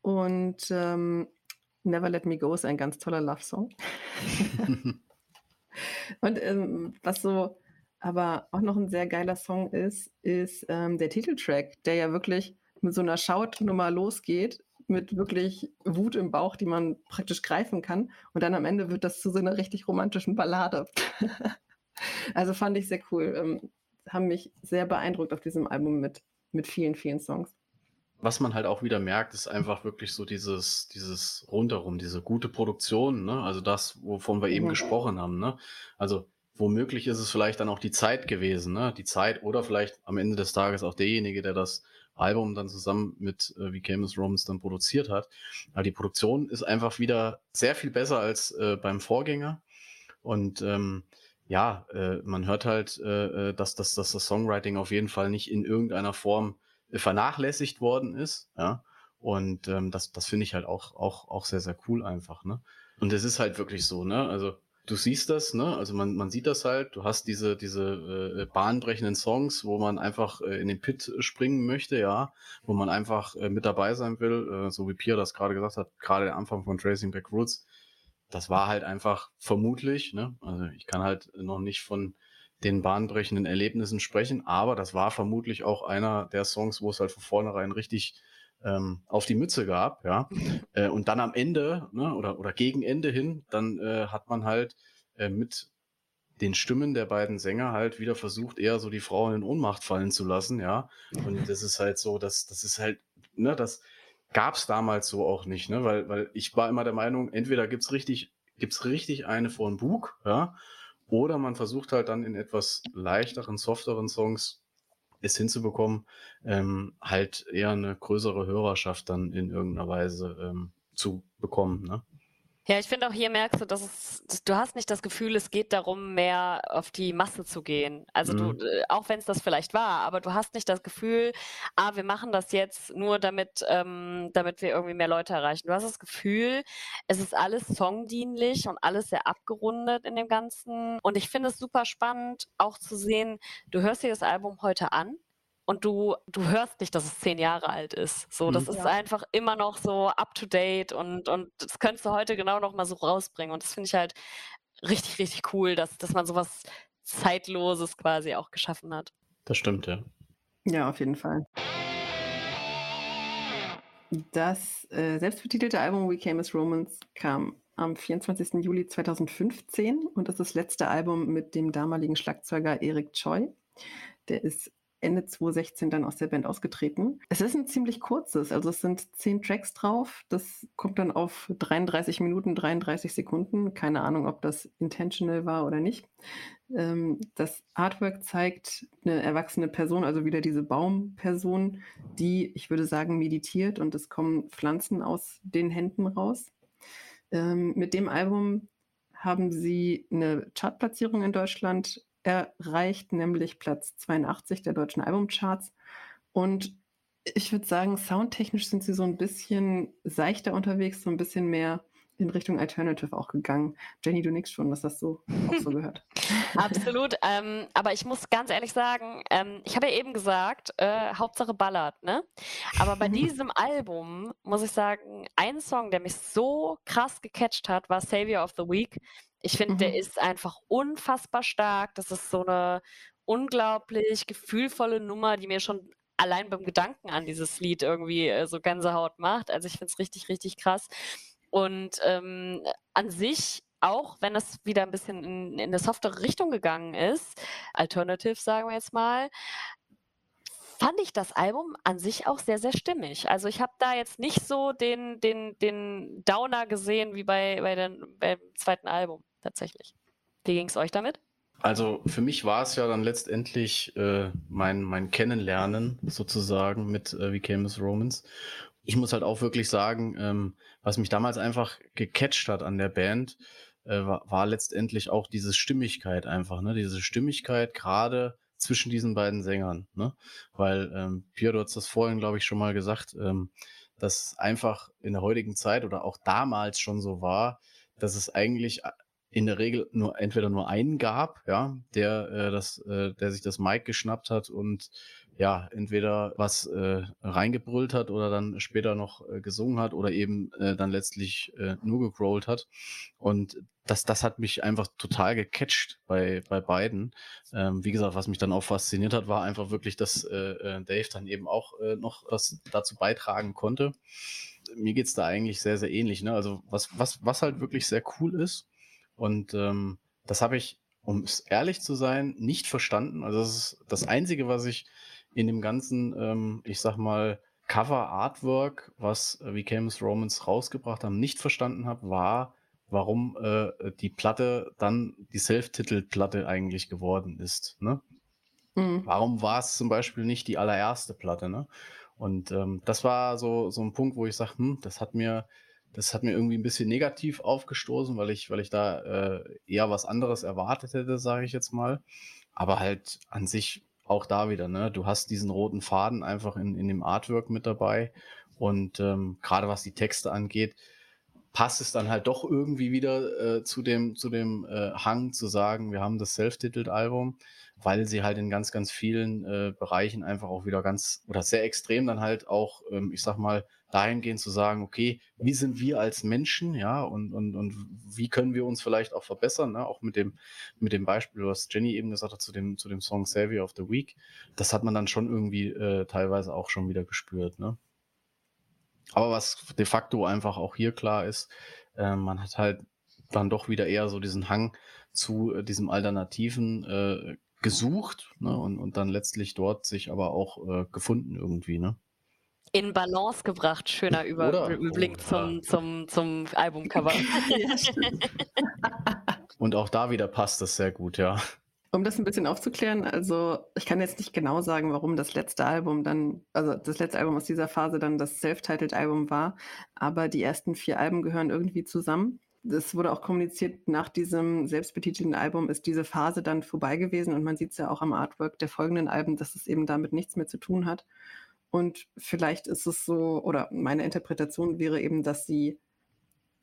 Und ähm, Never Let Me Go ist ein ganz toller Love-Song. Und ähm, was so aber auch noch ein sehr geiler Song ist, ist ähm, der Titeltrack, der ja wirklich mit so einer Schautnummer losgeht, mit wirklich Wut im Bauch, die man praktisch greifen kann. Und dann am Ende wird das zu so einer richtig romantischen Ballade. also fand ich sehr cool. Ähm, haben mich sehr beeindruckt auf diesem Album mit, mit vielen, vielen Songs. Was man halt auch wieder merkt, ist einfach wirklich so dieses, dieses rundherum, diese gute Produktion, ne? Also das, wovon wir eben Mhm. gesprochen haben, ne? Also womöglich ist es vielleicht dann auch die Zeit gewesen, ne? Die Zeit oder vielleicht am Ende des Tages auch derjenige, der das Album dann zusammen mit äh, Wie Came As Romans dann produziert hat. Aber die Produktion ist einfach wieder sehr viel besser als äh, beim Vorgänger. Und ähm, ja, äh, man hört halt, äh, äh, dass, dass, dass das Songwriting auf jeden Fall nicht in irgendeiner Form vernachlässigt worden ist. Ja. Und ähm, das, das finde ich halt auch, auch, auch sehr, sehr cool einfach. Ne? Und es ist halt wirklich so, ne? Also du siehst das, ne? Also man, man sieht das halt, du hast diese, diese äh, bahnbrechenden Songs, wo man einfach äh, in den Pit springen möchte, ja, wo man einfach äh, mit dabei sein will, äh, so wie Pierre das gerade gesagt hat, gerade der Anfang von Tracing Back Roots, das war halt einfach vermutlich, ne? Also ich kann halt noch nicht von den bahnbrechenden Erlebnissen sprechen, aber das war vermutlich auch einer der Songs, wo es halt von vornherein richtig ähm, auf die Mütze gab, ja. Äh, und dann am Ende, ne, oder, oder gegen Ende hin, dann äh, hat man halt äh, mit den Stimmen der beiden Sänger halt wieder versucht, eher so die Frauen in Ohnmacht fallen zu lassen, ja. Und das ist halt so, das, das ist halt, ne, das gab es damals so auch nicht, ne, weil, weil ich war immer der Meinung, entweder gibt's richtig, gibt's richtig eine von Bug, ja, oder man versucht halt dann in etwas leichteren, softeren Songs es hinzubekommen, ähm, halt eher eine größere Hörerschaft dann in irgendeiner Weise ähm, zu bekommen. Ne? Ja, ich finde auch hier merkst du, dass es, du hast nicht das Gefühl, es geht darum, mehr auf die Masse zu gehen. Also Mhm. du, äh, auch wenn es das vielleicht war, aber du hast nicht das Gefühl, ah, wir machen das jetzt nur damit, ähm, damit wir irgendwie mehr Leute erreichen. Du hast das Gefühl, es ist alles songdienlich und alles sehr abgerundet in dem Ganzen. Und ich finde es super spannend, auch zu sehen, du hörst dir das Album heute an und du, du hörst nicht, dass es zehn Jahre alt ist. So, das Mhm. ist Ja. einfach immer noch so up to date und, und das könntest du heute genau noch mal so rausbringen. Und das finde ich halt richtig, richtig cool, dass, dass man sowas Zeitloses quasi auch geschaffen hat. Das stimmt, ja. Ja, auf jeden Fall. Das äh, selbstbetitelte Album We Came as Romans kam am 24. Juli 2015 und ist das letzte Album mit dem damaligen Schlagzeuger Eric Choi. Der ist Ende 2016 dann aus der Band ausgetreten. Es ist ein ziemlich kurzes, also es sind zehn Tracks drauf. Das kommt dann auf 33 Minuten, 33 Sekunden. Keine Ahnung, ob das intentional war oder nicht. Ähm, das Artwork zeigt eine erwachsene Person, also wieder diese Baumperson, die, ich würde sagen, meditiert und es kommen Pflanzen aus den Händen raus. Ähm, mit dem Album haben sie eine Chartplatzierung in Deutschland erreicht, nämlich Platz 82 der deutschen Albumcharts. Und ich würde sagen, soundtechnisch sind sie so ein bisschen seichter unterwegs, so ein bisschen mehr in Richtung Alternative auch gegangen. Jenny, du nix schon, was hast du auch so gehört? Absolut. Ähm, aber ich muss ganz ehrlich sagen, ähm, ich habe ja eben gesagt, äh, Hauptsache Ballard, ne? Aber bei diesem Album muss ich sagen, ein Song, der mich so krass gecatcht hat, war Savior of the Week. Ich finde, mhm. der ist einfach unfassbar stark. Das ist so eine unglaublich gefühlvolle Nummer, die mir schon allein beim Gedanken an dieses Lied irgendwie äh, so Gänsehaut macht. Also ich finde es richtig, richtig krass. Und ähm, an sich auch wenn es wieder ein bisschen in, in eine softere Richtung gegangen ist, Alternative sagen wir jetzt mal, fand ich das Album an sich auch sehr, sehr stimmig. Also ich habe da jetzt nicht so den, den, den Downer gesehen wie bei, bei den, beim zweiten Album tatsächlich. Wie ging es euch damit? Also für mich war es ja dann letztendlich äh, mein, mein Kennenlernen sozusagen mit äh, Wie Came As Romans. Ich muss halt auch wirklich sagen, ähm, was mich damals einfach gecatcht hat an der Band, äh, war, war, letztendlich auch diese Stimmigkeit einfach, ne? Diese Stimmigkeit gerade zwischen diesen beiden Sängern, ne? Weil ähm, Pierre, du hast das vorhin, glaube ich, schon mal gesagt, ähm, dass einfach in der heutigen Zeit oder auch damals schon so war, dass es eigentlich in der Regel nur entweder nur einen gab, ja, der äh, das, äh, der sich das Mic geschnappt hat und ja, entweder was äh, reingebrüllt hat oder dann später noch äh, gesungen hat oder eben äh, dann letztlich äh, nur gegrollt hat. Und das, das hat mich einfach total gecatcht bei, bei beiden. Ähm, wie gesagt, was mich dann auch fasziniert hat, war einfach wirklich, dass äh, äh Dave dann eben auch äh, noch was dazu beitragen konnte. Mir geht's da eigentlich sehr, sehr ähnlich. Ne? Also was, was, was halt wirklich sehr cool ist, und ähm, das habe ich, um es ehrlich zu sein, nicht verstanden. Also das ist das Einzige, was ich in dem ganzen, ähm, ich sag mal, Cover Artwork, was äh, wie Camus Romans rausgebracht haben, nicht verstanden habe, war, warum äh, die Platte dann die Self-Titled-Platte eigentlich geworden ist. Ne? Mhm. Warum war es zum Beispiel nicht die allererste Platte? Ne? Und ähm, das war so, so ein Punkt, wo ich sage, hm, das hat mir das hat mir irgendwie ein bisschen negativ aufgestoßen, weil ich, weil ich da äh, eher was anderes erwartet hätte, sage ich jetzt mal. Aber halt an sich auch da wieder, ne? Du hast diesen roten Faden einfach in, in dem Artwork mit dabei. Und ähm, gerade was die Texte angeht, passt es dann halt doch irgendwie wieder äh, zu dem, zu dem äh, Hang zu sagen, wir haben das Self-Titled-Album, weil sie halt in ganz, ganz vielen äh, Bereichen einfach auch wieder ganz oder sehr extrem dann halt auch, ähm, ich sag mal, dahingehend zu sagen, okay, wie sind wir als Menschen, ja, und, und, und wie können wir uns vielleicht auch verbessern, ne? auch mit dem, mit dem Beispiel, was Jenny eben gesagt hat, zu dem, zu dem Song Savior of the Week, das hat man dann schon irgendwie äh, teilweise auch schon wieder gespürt, ne? Aber was de facto einfach auch hier klar ist, äh, man hat halt dann doch wieder eher so diesen Hang zu äh, diesem Alternativen äh, gesucht ne? und, und dann letztlich dort sich aber auch äh, gefunden irgendwie, ne? In Balance gebracht. Schöner Über Überblick zum, zum, zum Albumcover. Und auch da wieder passt das sehr gut, ja. Um das ein bisschen aufzuklären, also ich kann jetzt nicht genau sagen, warum das letzte Album dann, also das letzte Album aus dieser Phase dann das Self-Titled-Album war, aber die ersten vier Alben gehören irgendwie zusammen. Es wurde auch kommuniziert, nach diesem selbstbetitelten Album ist diese Phase dann vorbei gewesen und man sieht es ja auch am Artwork der folgenden Alben, dass es eben damit nichts mehr zu tun hat. Und vielleicht ist es so, oder meine Interpretation wäre eben, dass sie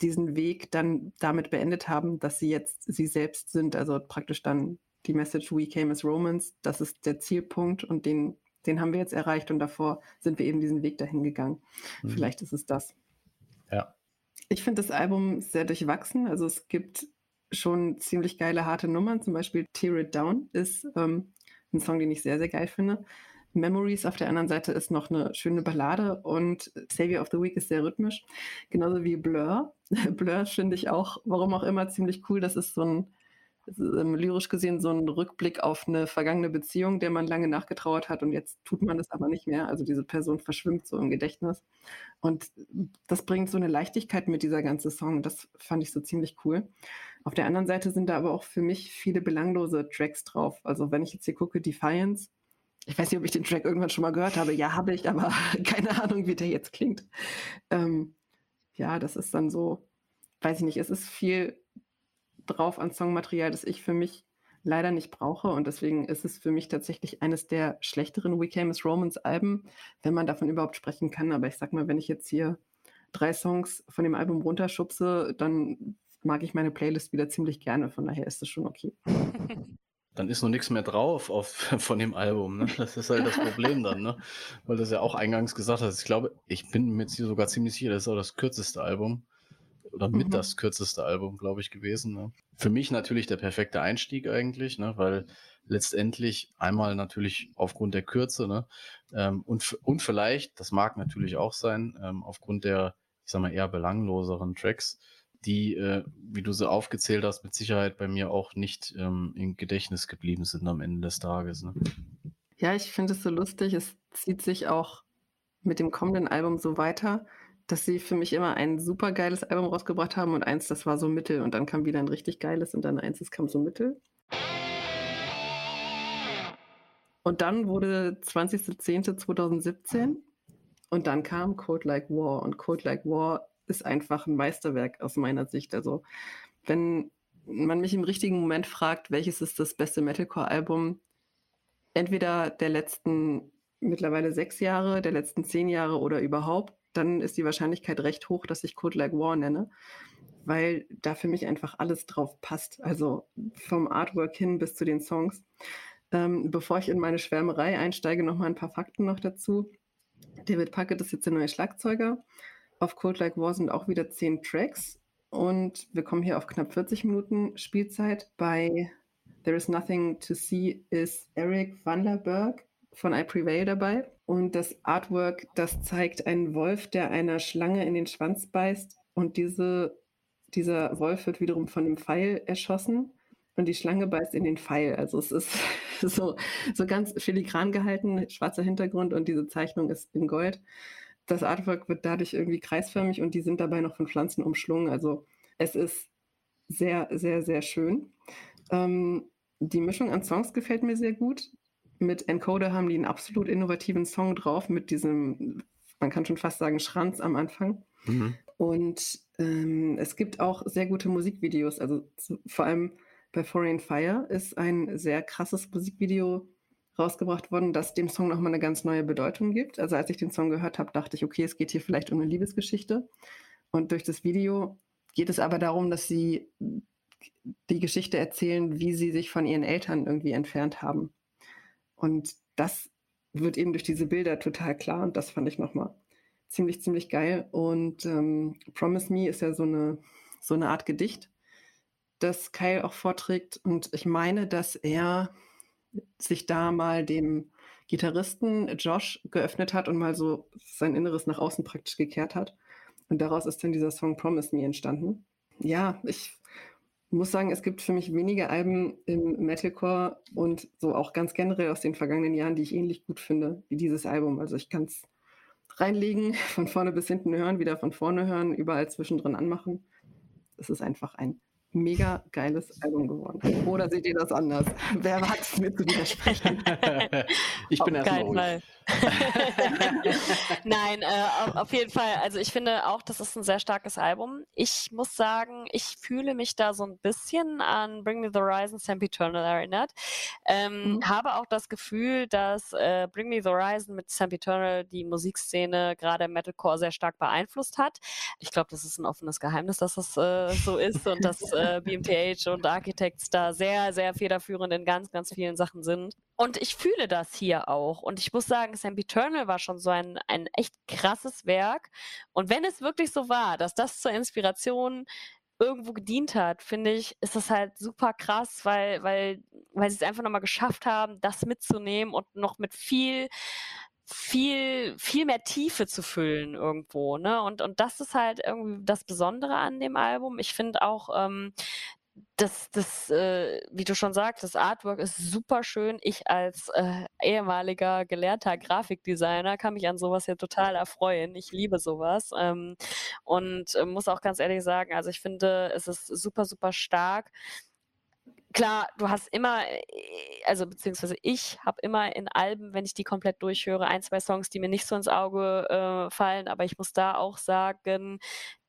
diesen Weg dann damit beendet haben, dass sie jetzt sie selbst sind, also praktisch dann die Message We came as Romans, das ist der Zielpunkt und den, den haben wir jetzt erreicht und davor sind wir eben diesen Weg dahin gegangen. Mhm. Vielleicht ist es das. Ja. Ich finde das Album sehr durchwachsen, also es gibt schon ziemlich geile, harte Nummern, zum Beispiel Tear It Down ist ähm, ein Song, den ich sehr, sehr geil finde. Memories auf der anderen Seite ist noch eine schöne Ballade und Savior of the Week ist sehr rhythmisch, genauso wie Blur. Blur finde ich auch, warum auch immer, ziemlich cool. Das ist so ein, ähm, lyrisch gesehen, so ein Rückblick auf eine vergangene Beziehung, der man lange nachgetrauert hat und jetzt tut man das aber nicht mehr. Also diese Person verschwimmt so im Gedächtnis. Und das bringt so eine Leichtigkeit mit dieser ganze Song. Das fand ich so ziemlich cool. Auf der anderen Seite sind da aber auch für mich viele belanglose Tracks drauf. Also wenn ich jetzt hier gucke, Defiance, ich weiß nicht, ob ich den Track irgendwann schon mal gehört habe. Ja, habe ich, aber keine Ahnung, wie der jetzt klingt. Ähm, ja, das ist dann so weiß ich nicht, es ist viel drauf an Songmaterial, das ich für mich leider nicht brauche. Und deswegen ist es für mich tatsächlich eines der schlechteren We Came as Romans Alben, wenn man davon überhaupt sprechen kann. Aber ich sag mal, wenn ich jetzt hier drei Songs von dem Album runterschubse, dann mag ich meine Playlist wieder ziemlich gerne. Von daher ist das schon okay. Dann ist noch nichts mehr drauf auf, von dem Album. Ne? Das ist halt das Problem dann, ne? Weil das ja auch eingangs gesagt hast. Ich glaube, ich bin mir jetzt hier sogar ziemlich sicher, das ist auch das kürzeste Album. Oder mit mhm. das kürzeste Album, glaube ich, gewesen. Ne? Für mich natürlich der perfekte Einstieg eigentlich, ne? weil letztendlich einmal natürlich aufgrund der Kürze ne? Ähm, und, und vielleicht, das mag natürlich auch sein, ähm, aufgrund der, ich sag mal, eher belangloseren Tracks, die, äh, wie du sie aufgezählt hast, mit Sicherheit bei mir auch nicht ähm, im Gedächtnis geblieben sind am Ende des Tages. Ne? Ja, ich finde es so lustig. Es zieht sich auch mit dem kommenden Album so weiter, dass sie für mich immer ein super geiles Album rausgebracht haben und eins, das war so mittel und dann kam wieder ein richtig geiles und dann eins, das kam so mittel. Und dann wurde 20.10.2017 und dann kam Code Like War und Code Like War ist einfach ein Meisterwerk aus meiner Sicht. Also, wenn man mich im richtigen Moment fragt, welches ist das beste Metalcore-Album, entweder der letzten mittlerweile sechs Jahre, der letzten zehn Jahre oder überhaupt, dann ist die Wahrscheinlichkeit recht hoch, dass ich Code Like War nenne, weil da für mich einfach alles drauf passt. Also vom Artwork hin bis zu den Songs. Ähm, bevor ich in meine Schwärmerei einsteige, noch mal ein paar Fakten noch dazu. David Puckett ist jetzt der neue Schlagzeuger. Auf Code Like War sind auch wieder zehn Tracks und wir kommen hier auf knapp 40 Minuten Spielzeit. Bei There is Nothing to See ist Eric Vanderberg von I Prevail dabei. Und das Artwork, das zeigt einen Wolf, der einer Schlange in den Schwanz beißt. Und diese, dieser Wolf wird wiederum von einem Pfeil erschossen. Und die Schlange beißt in den Pfeil. Also es ist so, so ganz filigran gehalten, schwarzer Hintergrund und diese Zeichnung ist in Gold das Artwork wird dadurch irgendwie kreisförmig und die sind dabei noch von Pflanzen umschlungen. Also es ist sehr, sehr, sehr schön. Ähm, die Mischung an Songs gefällt mir sehr gut. Mit Encoder haben die einen absolut innovativen Song drauf, mit diesem, man kann schon fast sagen, Schranz am Anfang. Mhm. Und ähm, es gibt auch sehr gute Musikvideos. Also zu, vor allem bei Foreign Fire ist ein sehr krasses Musikvideo rausgebracht worden, das dem Song nochmal eine ganz neue Bedeutung gibt. Also als ich den Song gehört habe, dachte ich, okay, es geht hier vielleicht um eine Liebesgeschichte. Und durch das Video geht es aber darum, dass sie die Geschichte erzählen, wie sie sich von ihren Eltern irgendwie entfernt haben. Und das wird eben durch diese Bilder total klar und das fand ich nochmal ziemlich, ziemlich geil. Und ähm, Promise Me ist ja so eine, so eine Art Gedicht, das Kyle auch vorträgt. Und ich meine, dass er sich da mal dem Gitarristen Josh geöffnet hat und mal so sein Inneres nach außen praktisch gekehrt hat. Und daraus ist dann dieser Song Promise Me entstanden. Ja, ich muss sagen, es gibt für mich wenige Alben im Metalcore und so auch ganz generell aus den vergangenen Jahren, die ich ähnlich gut finde wie dieses Album. Also ich kann es reinlegen, von vorne bis hinten hören, wieder von vorne hören, überall zwischendrin anmachen. Es ist einfach ein mega geiles Album geworden. Oder seht ihr das anders? Wer hat es mir zu widersprechen? ich bin erstmal ruhig. Nein, äh, auf jeden Fall. Also ich finde auch, das ist ein sehr starkes Album. Ich muss sagen, ich fühle mich da so ein bisschen an Bring Me the Horizon, Sam Eternal erinnert. Ähm, mhm. Habe auch das Gefühl, dass äh, Bring Me the Horizon mit Sam Eternal die Musikszene gerade im Metalcore sehr stark beeinflusst hat. Ich glaube, das ist ein offenes Geheimnis, dass das äh, so ist und dass äh, BMTH und Architects da sehr, sehr federführend in ganz, ganz vielen Sachen sind. Und ich fühle das hier auch. Und ich muss sagen, Sam Eternal war schon so ein, ein echt krasses Werk. Und wenn es wirklich so war, dass das zur Inspiration irgendwo gedient hat, finde ich, ist das halt super krass, weil, weil, weil sie es einfach nochmal geschafft haben, das mitzunehmen und noch mit viel, viel, viel mehr Tiefe zu füllen irgendwo, ne? Und, und das ist halt irgendwie das Besondere an dem Album. Ich finde auch, ähm, das, das äh, wie du schon sagst, das Artwork ist super schön. Ich als äh, ehemaliger gelernter Grafikdesigner kann mich an sowas ja total erfreuen. Ich liebe sowas. Ähm, und äh, muss auch ganz ehrlich sagen, also ich finde, es ist super, super stark klar, du hast immer, äh, also beziehungsweise ich habe immer in Alben, wenn ich die komplett durchhöre, ein, zwei Songs, die mir nicht so ins Auge äh, fallen, aber ich muss da auch sagen,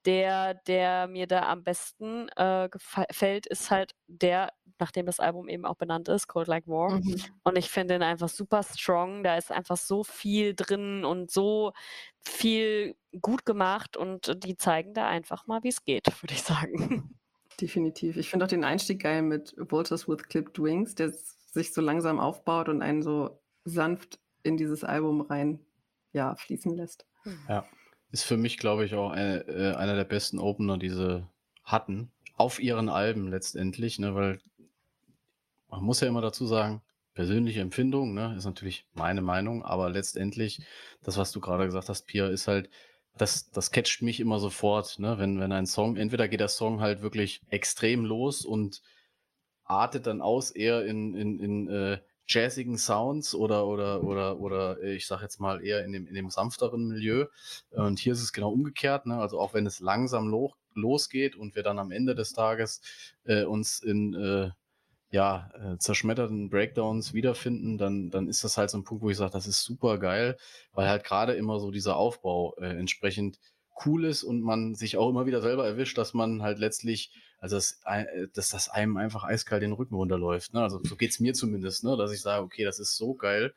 der, der mir da am besten äh, gefällt, ist halt der, nachdem das Album eben auch benannt ist, Cold Like War. Mhm. Und ich finde ihn einfach super strong. Da ist einfach so viel drin und so viel gut gemacht und die zeigen da einfach mal, wie es geht, würde ich sagen. Definitiv. Ich finde auch den Einstieg geil mit Walters with Clipped Wings, der sich so langsam aufbaut und einen so sanft in dieses Album rein ja, fließen lässt. Ja, ist für mich, glaube ich, auch eine, äh, einer der besten Opener, die sie hatten. Auf ihren Alben letztendlich, ne, weil man muss ja immer dazu sagen, persönliche Empfindung, ne, ist natürlich meine Meinung, aber letztendlich, das, was du gerade gesagt hast, Pia, ist halt, das, das catcht mich immer sofort, ne, wenn, wenn ein Song, entweder geht der Song halt wirklich extrem los und artet dann aus eher in, in, in äh, jazzigen Sounds oder, oder, oder, oder ich sag jetzt mal eher in dem, in dem sanfteren Milieu. Und hier ist es genau umgekehrt. Ne? Also auch wenn es langsam lo losgeht und wir dann am Ende des Tages äh, uns in äh, ja, äh, zerschmetterten Breakdowns wiederfinden, dann, dann ist das halt so ein Punkt, wo ich sage, das ist super geil, weil halt gerade immer so dieser Aufbau äh, entsprechend cool ist und man sich auch immer wieder selber erwischt, dass man halt letztlich also dass, äh, dass das einem einfach eiskalt den Rücken runterläuft. Ne? Also so geht es mir zumindest, ne? dass ich sage, okay, das ist so geil,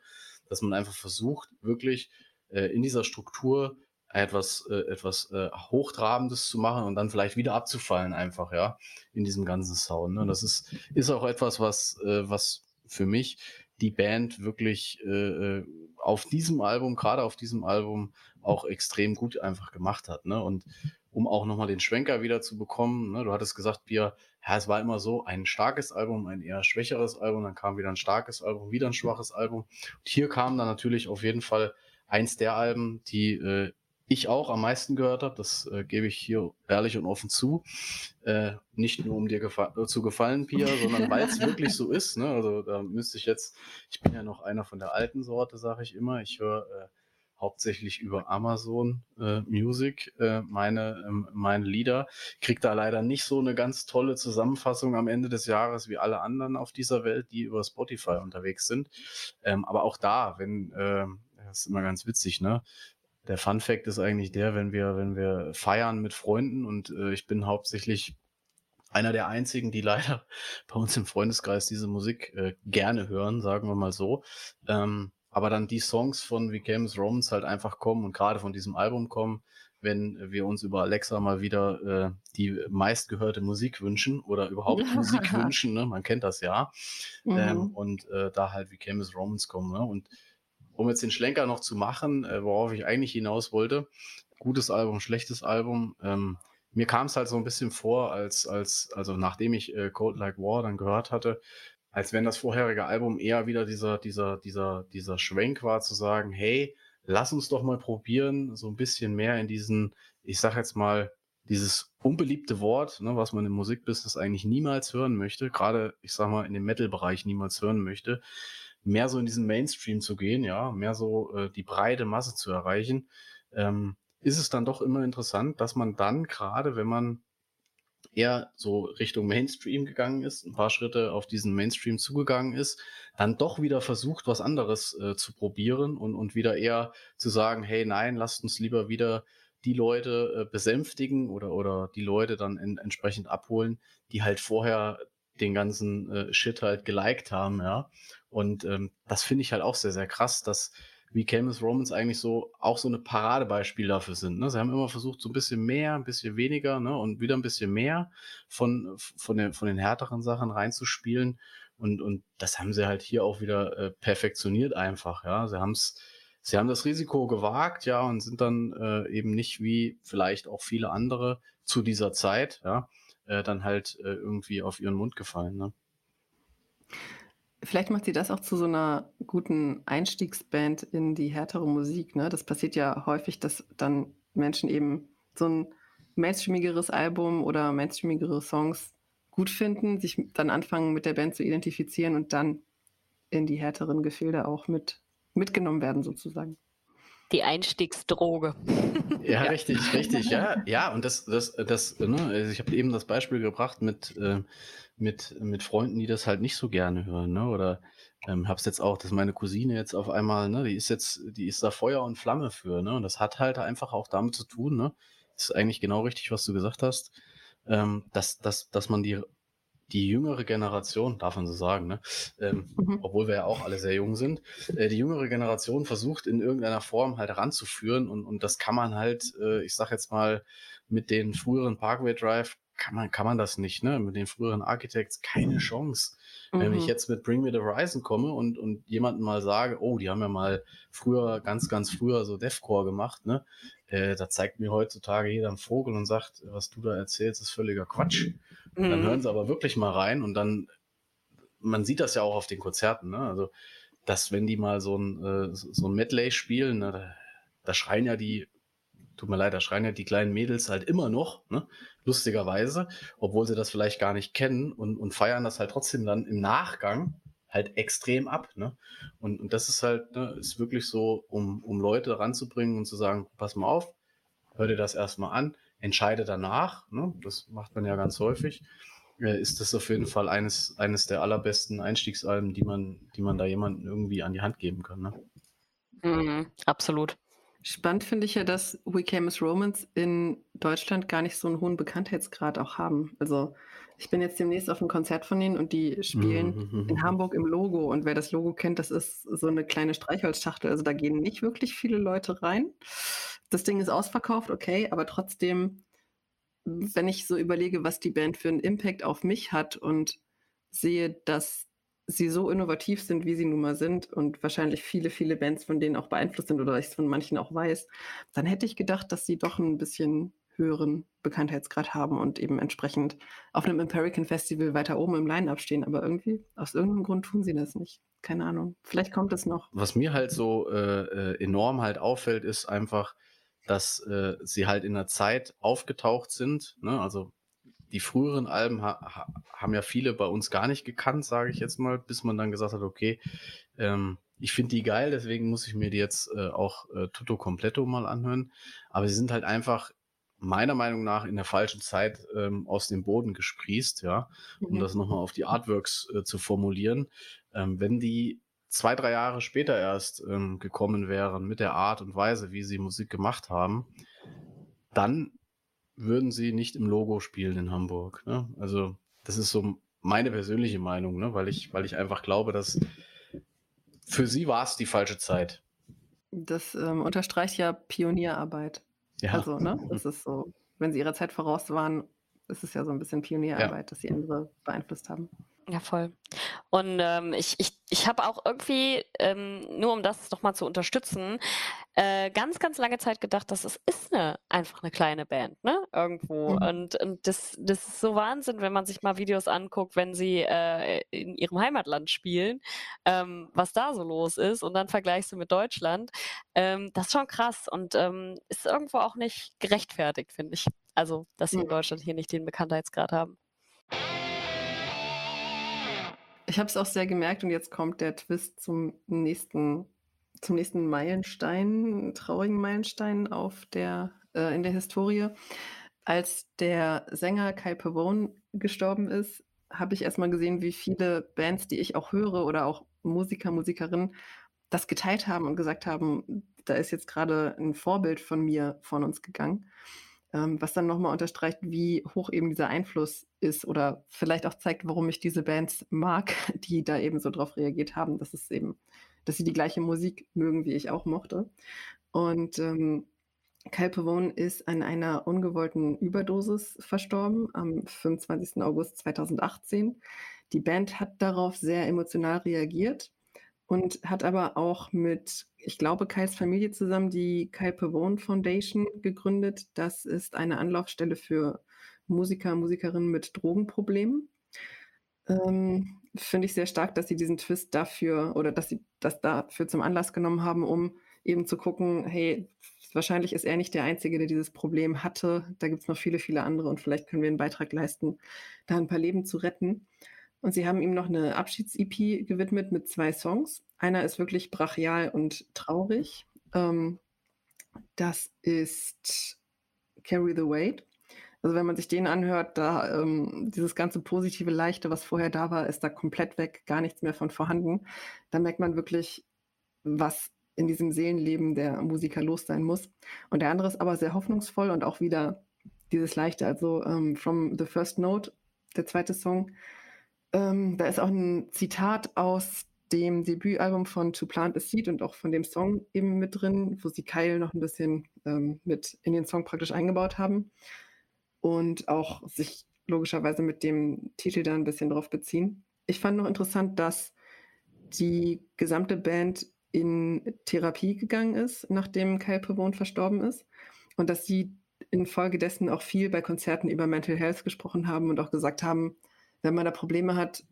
dass man einfach versucht, wirklich äh, in dieser Struktur etwas, äh, etwas äh, Hochtrabendes zu machen und dann vielleicht wieder abzufallen, einfach, ja, in diesem ganzen Sound. Ne? Das ist, ist auch etwas, was, äh, was für mich die Band wirklich äh, äh auf diesem Album, gerade auf diesem Album, auch extrem gut einfach gemacht hat. Ne? Und um auch nochmal den Schwenker wieder zu bekommen. Ne? Du hattest gesagt, Bier, ja, es war immer so ein starkes Album, ein eher schwächeres Album, dann kam wieder ein starkes Album, wieder ein schwaches Album. Und hier kam dann natürlich auf jeden Fall eins der Alben, die äh, ich auch am meisten gehört habe. Das äh, gebe ich hier ehrlich und offen zu. Äh, nicht nur um dir gefa zu gefallen, Pia, sondern weil es wirklich so ist. Ne? Also da müsste ich jetzt, ich bin ja noch einer von der alten Sorte, sage ich immer. Ich höre äh, hauptsächlich über Amazon äh, Music äh, meine, ähm, meine Lieder. Krieg da leider nicht so eine ganz tolle Zusammenfassung am Ende des Jahres wie alle anderen auf dieser Welt, die über Spotify unterwegs sind. Ähm, aber auch da, wenn, äh, das ist immer ganz witzig, ne? Der Fun Fact ist eigentlich der, wenn wir, wenn wir feiern mit Freunden und äh, ich bin hauptsächlich einer der einzigen, die leider bei uns im Freundeskreis diese Musik äh, gerne hören, sagen wir mal so. Ähm, aber dann die Songs von We Came as Romans halt einfach kommen und gerade von diesem Album kommen, wenn wir uns über Alexa mal wieder äh, die meistgehörte Musik wünschen oder überhaupt Musik wünschen, ne? man kennt das ja. Mhm. Ähm, und äh, da halt We Came as Romans kommen. Ne? Und um jetzt den Schlenker noch zu machen, äh, worauf ich eigentlich hinaus wollte, gutes Album, schlechtes Album, ähm, mir kam es halt so ein bisschen vor, als, als, also nachdem ich äh, Cold Like War dann gehört hatte, als wenn das vorherige Album eher wieder dieser, dieser, dieser, dieser Schwenk war, zu sagen, hey, lass uns doch mal probieren, so ein bisschen mehr in diesen, ich sag jetzt mal, dieses unbeliebte Wort, ne, was man im Musikbusiness eigentlich niemals hören möchte, gerade, ich sag mal, in dem Metal-Bereich niemals hören möchte, mehr so in diesen Mainstream zu gehen, ja, mehr so äh, die breite Masse zu erreichen, ähm, ist es dann doch immer interessant, dass man dann gerade, wenn man eher so Richtung Mainstream gegangen ist, ein paar Schritte auf diesen Mainstream zugegangen ist, dann doch wieder versucht, was anderes äh, zu probieren und, und wieder eher zu sagen, hey, nein, lasst uns lieber wieder die Leute äh, besänftigen oder, oder die Leute dann in, entsprechend abholen, die halt vorher den ganzen äh, Shit halt geliked haben, ja. Und ähm, das finde ich halt auch sehr, sehr krass, dass wie Camus Romans eigentlich so auch so eine Paradebeispiel dafür sind. Ne? Sie haben immer versucht, so ein bisschen mehr, ein bisschen weniger ne? und wieder ein bisschen mehr von, von, den, von den härteren Sachen reinzuspielen. Und, und das haben sie halt hier auch wieder äh, perfektioniert einfach. Ja, sie haben es, sie haben das Risiko gewagt, ja, und sind dann äh, eben nicht wie vielleicht auch viele andere zu dieser Zeit, ja, äh, dann halt äh, irgendwie auf ihren Mund gefallen. Ne? Vielleicht macht sie das auch zu so einer guten Einstiegsband in die härtere Musik. Ne? Das passiert ja häufig, dass dann Menschen eben so ein mainstreamigeres Album oder mainstreamigere Songs gut finden, sich dann anfangen mit der Band zu identifizieren und dann in die härteren Gefilde auch mit mitgenommen werden sozusagen. Die Einstiegsdroge. Ja, ja, richtig, richtig, ja, ja. Und das, das, das, ne, also ich habe eben das Beispiel gebracht mit äh, mit, mit Freunden, die das halt nicht so gerne hören, ne? Oder ähm, hab's jetzt auch, dass meine Cousine jetzt auf einmal, ne, die ist jetzt, die ist da Feuer und Flamme für, ne? Und das hat halt einfach auch damit zu tun, ne? ist eigentlich genau richtig, was du gesagt hast, ähm, dass, dass, dass man die, die jüngere Generation, darf man so sagen, ne? Ähm, mhm. obwohl wir ja auch alle sehr jung sind, äh, die jüngere Generation versucht in irgendeiner Form halt ranzuführen und, und das kann man halt, äh, ich sag jetzt mal, mit den früheren Parkway Drive kann man, kann man das nicht, ne? Mit den früheren Architects keine Chance. Mhm. Wenn ich mhm. jetzt mit Bring Me the Horizon komme und, und jemanden mal sage, oh, die haben ja mal früher, ganz, ganz früher so Deathcore gemacht, ne? Äh, da zeigt mir heutzutage jeder einen Vogel und sagt, was du da erzählst, ist völliger Quatsch. Mhm. Dann hören sie aber wirklich mal rein und dann, man sieht das ja auch auf den Konzerten, ne? Also, dass wenn die mal so ein, äh, so ein Medley spielen, ne, da, da schreien ja die tut mir leid, da schreien ja die kleinen Mädels halt immer noch, ne? lustigerweise, obwohl sie das vielleicht gar nicht kennen und, und feiern das halt trotzdem dann im Nachgang halt extrem ab. Ne? Und, und das ist halt, ne, ist wirklich so, um, um Leute ranzubringen und zu sagen, pass mal auf, hör dir das erstmal an, entscheide danach, ne? das macht man ja ganz häufig, äh, ist das auf jeden Fall eines, eines der allerbesten Einstiegsalben, die man, die man da jemandem irgendwie an die Hand geben kann. Ne? Mhm, absolut. Spannend finde ich ja, dass We Came as Romans in Deutschland gar nicht so einen hohen Bekanntheitsgrad auch haben. Also ich bin jetzt demnächst auf einem Konzert von ihnen und die spielen mhm. in Hamburg im Logo. Und wer das Logo kennt, das ist so eine kleine Streichholzschachtel. Also da gehen nicht wirklich viele Leute rein. Das Ding ist ausverkauft, okay, aber trotzdem, wenn ich so überlege, was die Band für einen Impact auf mich hat und sehe, dass sie so innovativ sind, wie sie nun mal sind und wahrscheinlich viele, viele Bands von denen auch beeinflusst sind oder ich es von manchen auch weiß, dann hätte ich gedacht, dass sie doch ein bisschen höheren Bekanntheitsgrad haben und eben entsprechend auf einem American Festival weiter oben im Line-Up stehen. Aber irgendwie, aus irgendeinem Grund tun sie das nicht. Keine Ahnung. Vielleicht kommt es noch. Was mir halt so äh, äh enorm halt auffällt, ist einfach, dass äh, sie halt in einer Zeit aufgetaucht sind. Ne? Also die früheren Alben ha haben ja viele bei uns gar nicht gekannt, sage ich jetzt mal, bis man dann gesagt hat, okay, ähm, ich finde die geil, deswegen muss ich mir die jetzt äh, auch äh, Tutto Completo mal anhören. Aber sie sind halt einfach meiner Meinung nach in der falschen Zeit ähm, aus dem Boden gesprießt, ja, um mhm. das nochmal auf die Artworks äh, zu formulieren. Ähm, wenn die zwei, drei Jahre später erst ähm, gekommen wären mit der Art und Weise, wie sie Musik gemacht haben, dann würden sie nicht im Logo spielen in Hamburg. Ne? Also das ist so meine persönliche Meinung, ne? weil, ich, weil ich einfach glaube, dass für sie war es die falsche Zeit. Das ähm, unterstreicht ja Pionierarbeit. Ja. Also, ne? Das ist so, wenn sie ihrer Zeit voraus waren, ist es ja so ein bisschen Pionierarbeit, ja. dass sie andere beeinflusst haben. Ja, voll. Und ähm, ich, ich, ich habe auch irgendwie, ähm, nur um das nochmal zu unterstützen, äh, ganz, ganz lange Zeit gedacht, dass es ist eine, einfach eine kleine Band, ne? Irgendwo. Mhm. Und, und das, das ist so Wahnsinn, wenn man sich mal Videos anguckt, wenn sie äh, in ihrem Heimatland spielen, ähm, was da so los ist. Und dann vergleichst du mit Deutschland. Ähm, das ist schon krass und ähm, ist irgendwo auch nicht gerechtfertigt, finde ich. Also, dass sie in Deutschland hier nicht den Bekanntheitsgrad haben. Ich habe es auch sehr gemerkt und jetzt kommt der Twist zum nächsten, zum nächsten Meilenstein, traurigen Meilenstein auf der, äh, in der Historie. Als der Sänger Kai Pavone gestorben ist, habe ich erstmal gesehen, wie viele Bands, die ich auch höre oder auch Musiker, Musikerinnen, das geteilt haben und gesagt haben, da ist jetzt gerade ein Vorbild von mir von uns gegangen ähm, was dann nochmal unterstreicht, wie hoch eben dieser Einfluss ist oder vielleicht auch zeigt, warum ich diese Bands mag, die da eben so drauf reagiert haben, dass es eben, dass sie die gleiche Musik mögen, wie ich auch mochte. Und ähm, Kyle Pavone ist an einer ungewollten Überdosis verstorben am 25. August 2018. Die Band hat darauf sehr emotional reagiert und hat aber auch mit, ich glaube, Kyles Familie zusammen die Kyle Pavone Foundation gegründet. Das ist eine Anlaufstelle für Musiker, Musikerinnen mit Drogenproblemen. Ähm, Finde ich sehr stark, dass sie diesen Twist dafür oder dass sie das dafür zum Anlass genommen haben, um eben zu gucken, hey, wahrscheinlich ist er nicht der Einzige, der dieses Problem hatte. Da gibt es noch viele, viele andere und vielleicht können wir einen Beitrag leisten, da ein paar Leben zu retten. Und sie haben ihm noch eine Abschieds-EP gewidmet mit zwei Songs. Einer ist wirklich brachial und traurig. Ähm, das ist Carry the Weight. Also wenn man sich den anhört, da ähm, dieses ganze positive Leichte, was vorher da war, ist da komplett weg, gar nichts mehr von vorhanden. Da merkt man wirklich, was in diesem Seelenleben der Musiker los sein muss. Und der andere ist aber sehr hoffnungsvoll und auch wieder dieses leichte, also ähm, From the First Note, der zweite Song. Ähm, da ist auch ein Zitat aus dem Debütalbum von To Plant a Seed und auch von dem Song eben mit drin, wo sie Kyle noch ein bisschen ähm, mit in den Song praktisch eingebaut haben und auch sich logischerweise mit dem Titel da ein bisschen drauf beziehen. Ich fand noch interessant, dass die gesamte Band in Therapie gegangen ist, nachdem Kyle Pavone verstorben ist und dass sie infolgedessen auch viel bei Konzerten über Mental Health gesprochen haben und auch gesagt haben, wenn man da Probleme hat,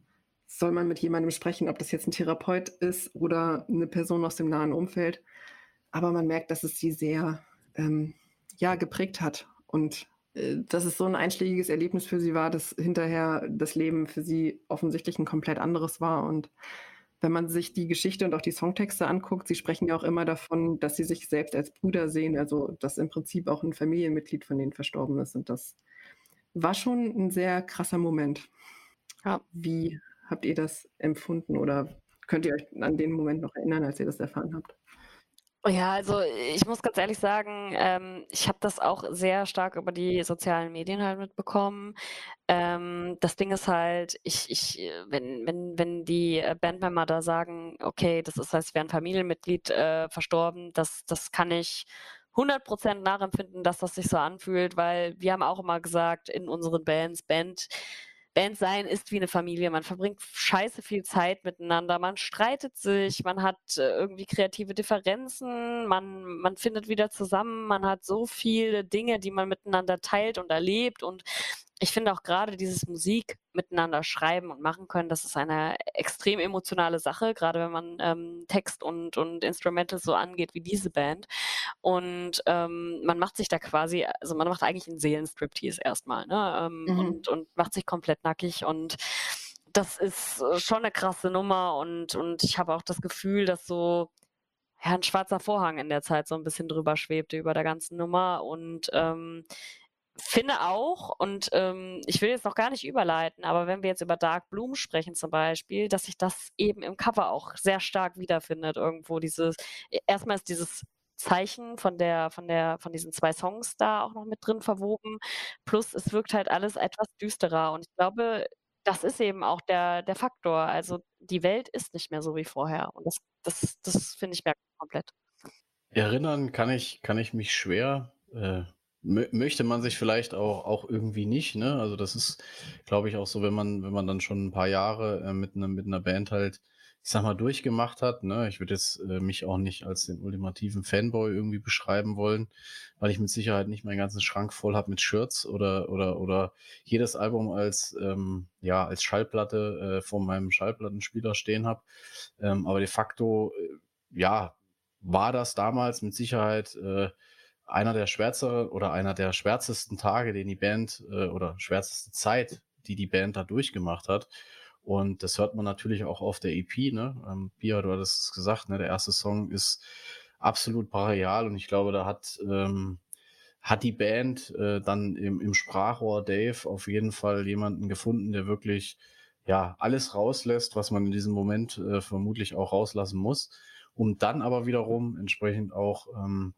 soll man mit jemandem sprechen, ob das jetzt ein Therapeut ist oder eine Person aus dem nahen Umfeld. Aber man merkt, dass es sie sehr ähm, ja, geprägt hat und dass es so ein einschlägiges Erlebnis für sie war, dass hinterher das Leben für sie offensichtlich ein komplett anderes war. Und wenn man sich die Geschichte und auch die Songtexte anguckt, sie sprechen ja auch immer davon, dass sie sich selbst als Bruder sehen, also dass im Prinzip auch ein Familienmitglied von denen verstorben ist. Und das war schon ein sehr krasser Moment. Ja. Wie habt ihr das empfunden oder könnt ihr euch an den Moment noch erinnern, als ihr das erfahren habt? Ja, also ich muss ganz ehrlich sagen, ähm, ich habe das auch sehr stark über die sozialen Medien halt mitbekommen. Ähm, das Ding ist halt, ich, ich, äh, wenn, wenn, wenn die äh, Bandmember da sagen, okay, das ist, als wäre ein Familienmitglied äh, verstorben, das, das kann ich 100% nachempfinden, dass das sich so anfühlt, weil wir haben auch immer gesagt in unseren Bands, Band, Band sein ist wie eine Familie. Man verbringt scheiße viel Zeit miteinander. Man streitet sich, man hat äh, irgendwie kreative Differenzen, man, man findet wieder zusammen, man hat so viele Dinge, die man miteinander teilt und erlebt. Und ich finde auch gerade dieses Musik miteinander schreiben und machen können, das ist eine extrem emotionale Sache, gerade wenn man ähm, Text und, und Instrumental so angeht wie diese Band. Und ähm, man macht sich da quasi, also man macht eigentlich einen Seelenstriptease erstmal, ne? Ähm, mhm. und, und macht sich komplett nackig und das ist äh, schon eine krasse Nummer und, und ich habe auch das Gefühl, dass so ja, ein schwarzer Vorhang in der Zeit so ein bisschen drüber schwebte über der ganzen Nummer und ähm, finde auch, und ähm, ich will jetzt noch gar nicht überleiten, aber wenn wir jetzt über Dark Bloom sprechen zum Beispiel, dass sich das eben im Cover auch sehr stark wiederfindet irgendwo. Dieses, e, erstmal ist dieses Zeichen von der, von der, von diesen zwei Songs da auch noch mit drin verwoben. Plus es wirkt halt alles etwas düsterer. Und ich glaube, das ist eben auch der, der Faktor. Also die Welt ist nicht mehr so wie vorher. Und das, das, das finde ich mir komplett. Erinnern kann ich, kann ich mich schwer. Äh, möchte man sich vielleicht auch, auch irgendwie nicht, ne? Also das ist, glaube ich, auch so, wenn man, wenn man dann schon ein paar Jahre äh, mit, einer, mit einer Band halt, ich sag mal, durchgemacht hat, ne? Ich würde jetzt äh, mich auch nicht als den ultimativen Fanboy irgendwie beschreiben wollen, weil ich mit Sicherheit nicht meinen ganzen Schrank voll habe mit Shirts oder, oder, oder jedes Album als, ähm, ja, als Schallplatte äh, vor meinem Schallplattenspieler stehen habe. Ähm, aber de facto, äh, ja, war das damals mit Sicherheit äh, einer der schwärzeren oder einer der schwärzesten Tage, den die Band äh, oder schwärzeste Zeit, die die Band da durchgemacht hat. Und das hört man natürlich auch auf der EP, ne? Ähm, Pia, du hattest es gesagt, ne? Der erste Song ist absolut brachial und ich glaube, da hat, ähm, hat die Band äh, dann im, im Sprachrohr Dave auf jeden Fall jemanden gefunden, der wirklich ja alles rauslässt, was man in diesem Moment äh, vermutlich auch rauslassen muss, um dann aber wiederum entsprechend auch ähm,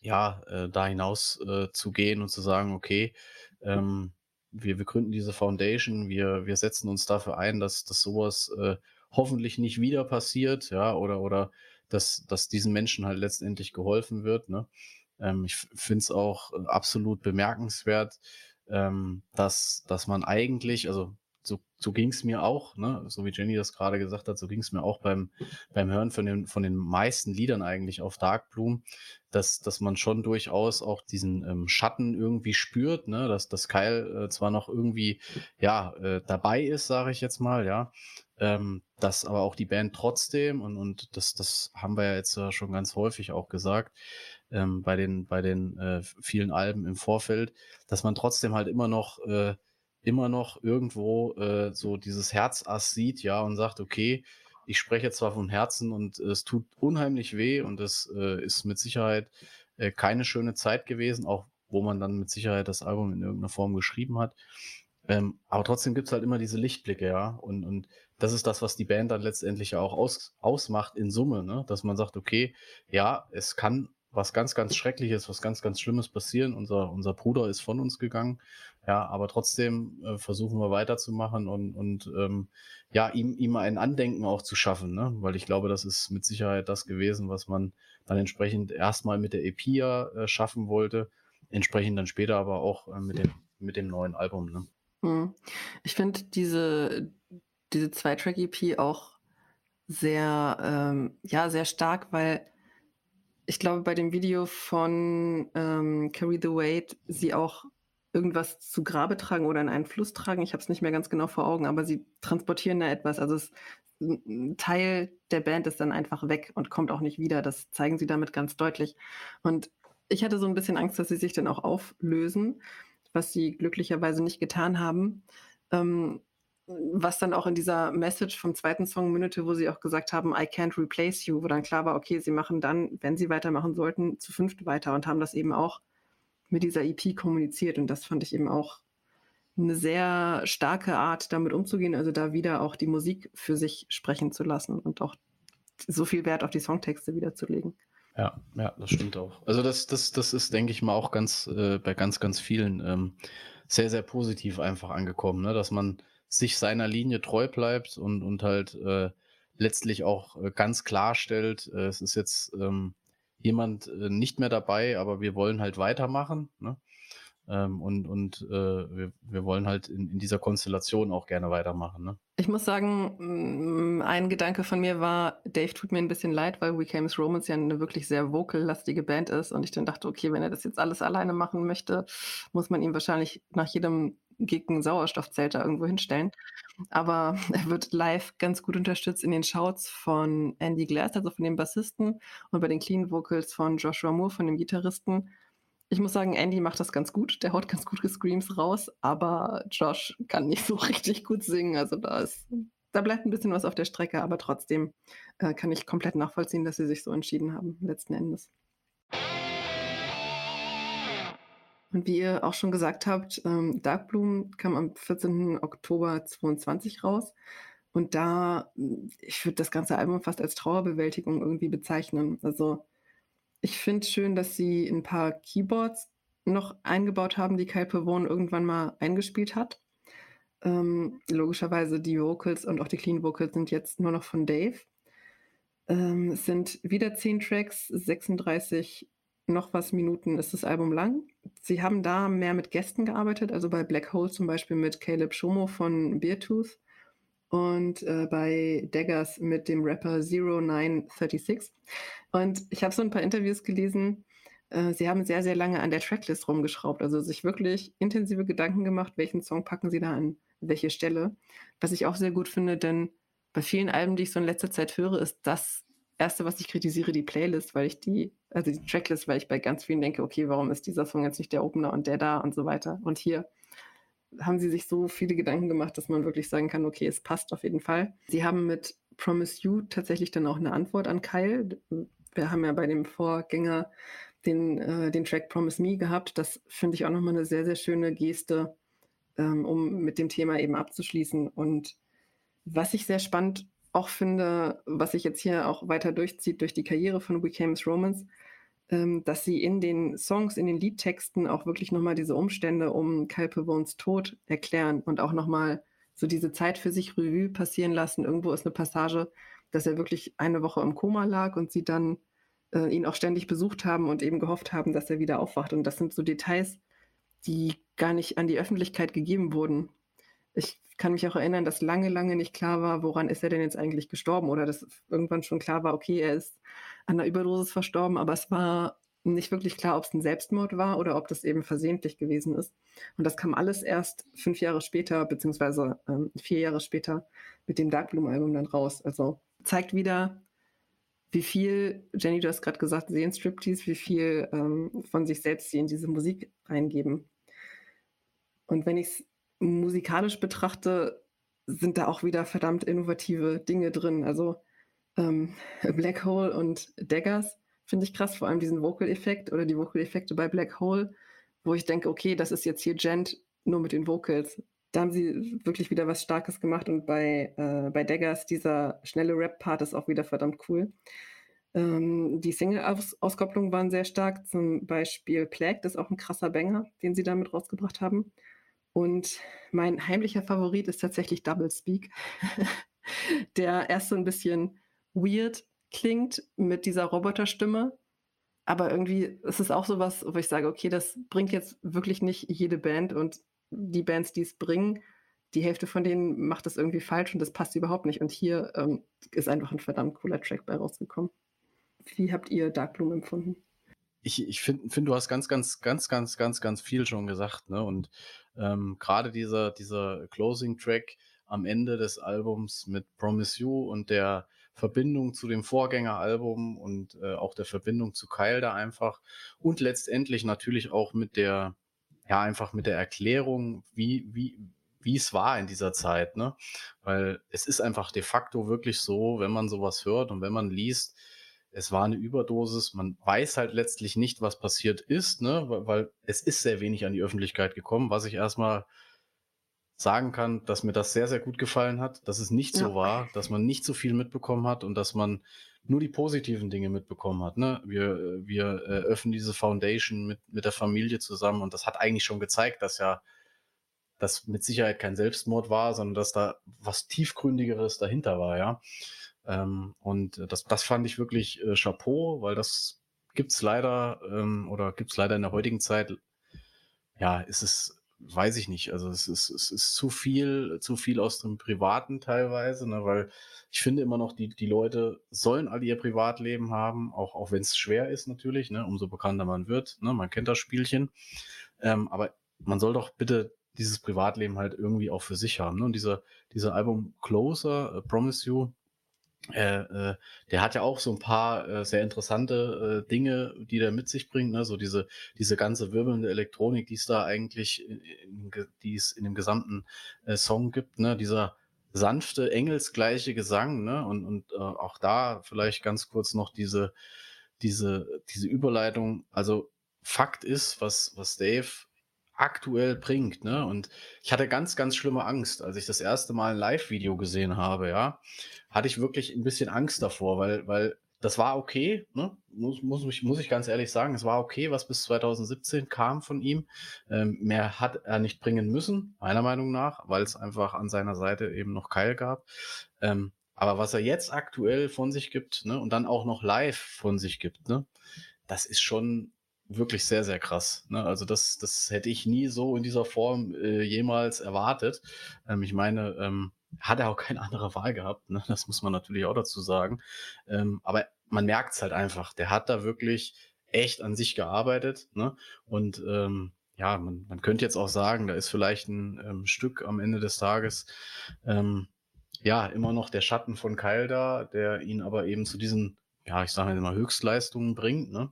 ja, äh, da hinaus äh, zu gehen und zu sagen, okay, ähm, wir, wir gründen diese Foundation, wir, wir setzen uns dafür ein, dass, dass sowas äh, hoffentlich nicht wieder passiert, ja, oder, oder dass, dass diesen Menschen halt letztendlich geholfen wird. Ne? Ähm, ich finde es auch äh, absolut bemerkenswert, ähm, dass, dass man eigentlich, also so, ging es mir auch, ne? so wie Jenny das gerade gesagt hat, so ging es mir auch beim, beim Hören von den, von den meisten Liedern eigentlich auf Dark Bloom, dass, dass man schon durchaus auch diesen ähm, Schatten irgendwie spürt, ne? dass, dass Kyle äh, zwar noch irgendwie ja, äh, dabei ist, sage ich jetzt mal, ja, ähm, dass aber auch die Band trotzdem, und, und das, das haben wir ja jetzt schon ganz häufig auch gesagt, ähm, bei den, bei den äh, vielen Alben im Vorfeld, dass man trotzdem halt immer noch äh, immer noch irgendwo äh, so dieses Herzass sieht, ja, und sagt, okay, ich spreche zwar von Herzen und es tut unheimlich weh und es äh, ist mit Sicherheit äh, keine schöne Zeit gewesen, auch wo man dann mit Sicherheit das Album in irgendeiner Form geschrieben hat. Ähm, aber trotzdem gibt es halt immer diese Lichtblicke, ja. Und, und das ist das, was die Band dann letztendlich ja auch aus, ausmacht in Summe, ne? Dass man sagt, okay, ja, es kann was ganz, ganz Schreckliches, was ganz, ganz Schlimmes passieren. Unser, unser Bruder ist von uns gegangen. Ja, aber trotzdem äh, versuchen wir weiterzumachen und, und ähm, ja, ihm, ihm ein Andenken auch zu schaffen, ne? Weil ich glaube, das ist mit Sicherheit das gewesen, was man dann entsprechend erstmal mit der EP ja äh, schaffen wollte, entsprechend dann später aber auch äh, mit, dem, mit dem neuen Album, ne? Hm. Ich finde diese, diese Zwei-Track-EP auch sehr, ähm, ja, sehr stark, weil ich glaube, bei dem Video von ähm, Carry the Weight sie auch irgendwas zu Grabe tragen oder in einen Fluss tragen. Ich habe es nicht mehr ganz genau vor Augen, aber sie transportieren da etwas. Also es, ein Teil der Band ist dann einfach weg und kommt auch nicht wieder. Das zeigen sie damit ganz deutlich. Und ich hatte so ein bisschen Angst, dass sie sich dann auch auflösen, was sie glücklicherweise nicht getan haben. Ähm, was dann auch in dieser Message vom zweiten Song mündete, wo sie auch gesagt haben, I can't replace you, wo dann klar war, okay, sie machen dann, wenn sie weitermachen sollten, zu fünft weiter und haben das eben auch mit dieser EP kommuniziert. Und das fand ich eben auch eine sehr starke Art, damit umzugehen, also da wieder auch die Musik für sich sprechen zu lassen und auch so viel Wert auf die Songtexte wiederzulegen. Ja, ja, das stimmt auch. Also das, das, das ist, denke ich mal, auch ganz äh, bei ganz, ganz vielen ähm, sehr, sehr positiv einfach angekommen, ne? dass man sich seiner Linie treu bleibt und, und halt äh, letztlich auch äh, ganz klarstellt, äh, es ist jetzt ähm, jemand äh, nicht mehr dabei, aber wir wollen halt weitermachen. Ne? Ähm, und und äh, wir, wir wollen halt in, in dieser Konstellation auch gerne weitermachen. Ne? Ich muss sagen, mm, ein Gedanke von mir war, Dave tut mir ein bisschen leid, weil We Came as Romans ja eine wirklich sehr vocal-lastige Band ist. Und ich dann dachte, okay, wenn er das jetzt alles alleine machen möchte, muss man ihm wahrscheinlich nach jedem Gig einen Sauerstoffzelt da irgendwo hinstellen. Aber er wird live ganz gut unterstützt in den Shouts von Andy Glass, also von dem Bassisten, und bei den Clean Vocals von Joshua Moore, von dem Gitarristen. Ich muss sagen, Andy macht das ganz gut. Der haut ganz gute Screams raus, aber Josh kann nicht so richtig gut singen. Also da ist, da bleibt ein bisschen was auf der Strecke, aber trotzdem äh, kann ich komplett nachvollziehen, dass sie sich so entschieden haben, letzten Endes. Und wie ihr auch schon gesagt habt, ähm, Dark Bloom kam am 14. Oktober 2022 raus. Und da, ich würde das ganze Album fast als Trauerbewältigung irgendwie bezeichnen. Also ich finde schön, dass sie ein paar Keyboards noch eingebaut haben, die Kyle Pavone irgendwann mal eingespielt hat. Ähm, logischerweise die Vocals und auch die Clean Vocals sind jetzt nur noch von Dave. Ähm, es sind wieder zehn Tracks, 36 noch was Minuten ist das Album lang. Sie haben da mehr mit Gästen gearbeitet, also bei Black Hole zum Beispiel mit Caleb Shomo von Beartooth und äh, bei Daggers mit dem Rapper 0936. Und ich habe so ein paar Interviews gelesen. Äh, sie haben sehr, sehr lange an der Tracklist rumgeschraubt, also sich wirklich intensive Gedanken gemacht, welchen Song packen sie da an welche Stelle. Was ich auch sehr gut finde, denn bei vielen Alben, die ich so in letzter Zeit höre, ist das Erste, was ich kritisiere, die Playlist, weil ich die, also die Tracklist, weil ich bei ganz vielen denke, okay, warum ist dieser Song jetzt nicht der Opener und der da und so weiter. Und hier haben sie sich so viele Gedanken gemacht, dass man wirklich sagen kann, okay, es passt auf jeden Fall. Sie haben mit Promise You tatsächlich dann auch eine Antwort an Kyle. Wir haben ja bei dem Vorgänger den, äh, den Track Promise Me gehabt. Das finde ich auch nochmal eine sehr, sehr schöne Geste, ähm, um mit dem Thema eben abzuschließen. Und was ich sehr spannend auch finde, was sich jetzt hier auch weiter durchzieht durch die Karriere von We Came as Romans, ähm, dass sie in den Songs, in den Liedtexten auch wirklich nochmal diese Umstände um Kyle Pavones Tod erklären und auch nochmal so diese Zeit für sich Revue passieren lassen. Irgendwo ist eine Passage, dass er wirklich eine Woche im Koma lag und sie dann äh, ihn auch ständig besucht haben und eben gehofft haben, dass er wieder aufwacht. Und das sind so Details, die gar nicht an die Öffentlichkeit gegeben wurden. Ich kann mich auch erinnern, dass lange, lange nicht klar war, woran ist er denn jetzt eigentlich gestorben oder dass irgendwann schon klar war, okay, er ist an einer Überdosis verstorben, aber es war nicht wirklich klar, ob es ein Selbstmord war oder ob das eben versehentlich gewesen ist. Und das kam alles erst fünf Jahre später, beziehungsweise ähm, vier Jahre später mit dem Darkbloom-Album dann raus. Also zeigt wieder, wie viel, Jenny, du hast gerade gesagt, sehen Striptease, wie viel ähm, von sich selbst sie in diese Musik reingeben. Und wenn ich es musikalisch betrachte, sind da auch wieder verdammt innovative Dinge drin. Also ähm, Black Hole und Daggers finde ich krass, vor allem diesen Vocal-Effekt oder die Vocal-Effekte bei Black Hole, wo ich denke, okay, das ist jetzt hier Gent nur mit den Vocals. da haben sie wirklich wieder was Starkes gemacht und bei, äh, bei Daggers, dieser schnelle Rap-Part ist auch wieder verdammt cool. Ähm, die Single-Auskopplungen waren sehr stark, zum Beispiel Plague, das ist auch ein krasser Banger, den sie damit rausgebracht haben. Und mein heimlicher Favorit ist tatsächlich Double Speak, der erst so ein bisschen weird klingt mit dieser Roboterstimme, aber irgendwie ist es auch so was, wo ich sage, okay, das bringt jetzt wirklich nicht jede Band und die Bands, die es bringen, die Hälfte von denen macht das irgendwie falsch und das passt überhaupt nicht. Und hier ähm, ist einfach ein verdammt cooler Track bei rausgekommen. Wie habt ihr Dark Bloom empfunden? Ich, ich finde, find, du hast ganz, ganz, ganz, ganz, ganz, ganz viel schon gesagt. Ne? Und ähm, gerade dieser, dieser Closing-Track am Ende des Albums mit Promise You und der Verbindung zu dem Vorgängeralbum und äh, auch der Verbindung zu Kyle da einfach und letztendlich natürlich auch mit der ja, einfach mit der Erklärung, wie, wie, wie es war in dieser Zeit, ne? Weil es ist einfach de facto wirklich so, wenn man sowas hört und wenn man liest, es war eine Überdosis, man weiß halt letztlich nicht, was passiert ist, ne? Weil es ist sehr wenig an die Öffentlichkeit gekommen, was ich erstmal sagen kann, dass mir das sehr, sehr gut gefallen hat, dass es nicht ja. so war, dass man nicht so viel mitbekommen hat und dass man nur die positiven Dinge mitbekommen hat. Ne? Wir, wir äh, öffnen diese Foundation mit, mit der Familie zusammen und das hat eigentlich schon gezeigt, dass ja das mit Sicherheit kein Selbstmord war, sondern dass da was tiefgründigeres dahinter war, ja. Ähm, und das, das fand ich wirklich äh, Chapeau, weil das gibt's leider ähm, oder gibt's leider in der heutigen Zeit. Ja, ist es weiß ich nicht. Also es ist, es ist zu viel, zu viel aus dem Privaten teilweise, ne, weil ich finde immer noch, die, die Leute sollen alle ihr Privatleben haben, auch, auch wenn es schwer ist natürlich, ne, umso bekannter man wird. Ne, man kennt das Spielchen. Ähm, aber man soll doch bitte dieses Privatleben halt irgendwie auch für sich haben. Ne? Und dieser, dieser Album Closer, uh, Promise You, äh, äh, der hat ja auch so ein paar äh, sehr interessante äh, Dinge, die der mit sich bringt. Ne? So diese, diese ganze wirbelnde Elektronik, die es da eigentlich, die es in dem gesamten äh, Song gibt. Ne? Dieser sanfte, engelsgleiche Gesang. Ne? Und, und auch da vielleicht ganz kurz noch diese, diese, diese Überleitung. Also Fakt ist, was, was Dave aktuell bringt, ne? Und ich hatte ganz, ganz schlimme Angst, als ich das erste Mal ein Live-Video gesehen habe, ja, hatte ich wirklich ein bisschen Angst davor, weil, weil das war okay, ne? muss, muss, ich, muss ich ganz ehrlich sagen, es war okay, was bis 2017 kam von ihm. Ähm, mehr hat er nicht bringen müssen, meiner Meinung nach, weil es einfach an seiner Seite eben noch Keil gab. Ähm, aber was er jetzt aktuell von sich gibt, ne, und dann auch noch live von sich gibt, ne, das ist schon wirklich sehr, sehr krass. Ne? Also das, das hätte ich nie so in dieser Form äh, jemals erwartet. Ähm, ich meine, ähm, hat er auch keine andere Wahl gehabt, ne? das muss man natürlich auch dazu sagen. Ähm, aber man merkt es halt einfach, der hat da wirklich echt an sich gearbeitet. Ne? Und ähm, ja, man, man könnte jetzt auch sagen, da ist vielleicht ein ähm, Stück am Ende des Tages, ähm, ja, immer noch der Schatten von Kyle da, der ihn aber eben zu diesen, ja, ich sage mal, Höchstleistungen bringt. Ne?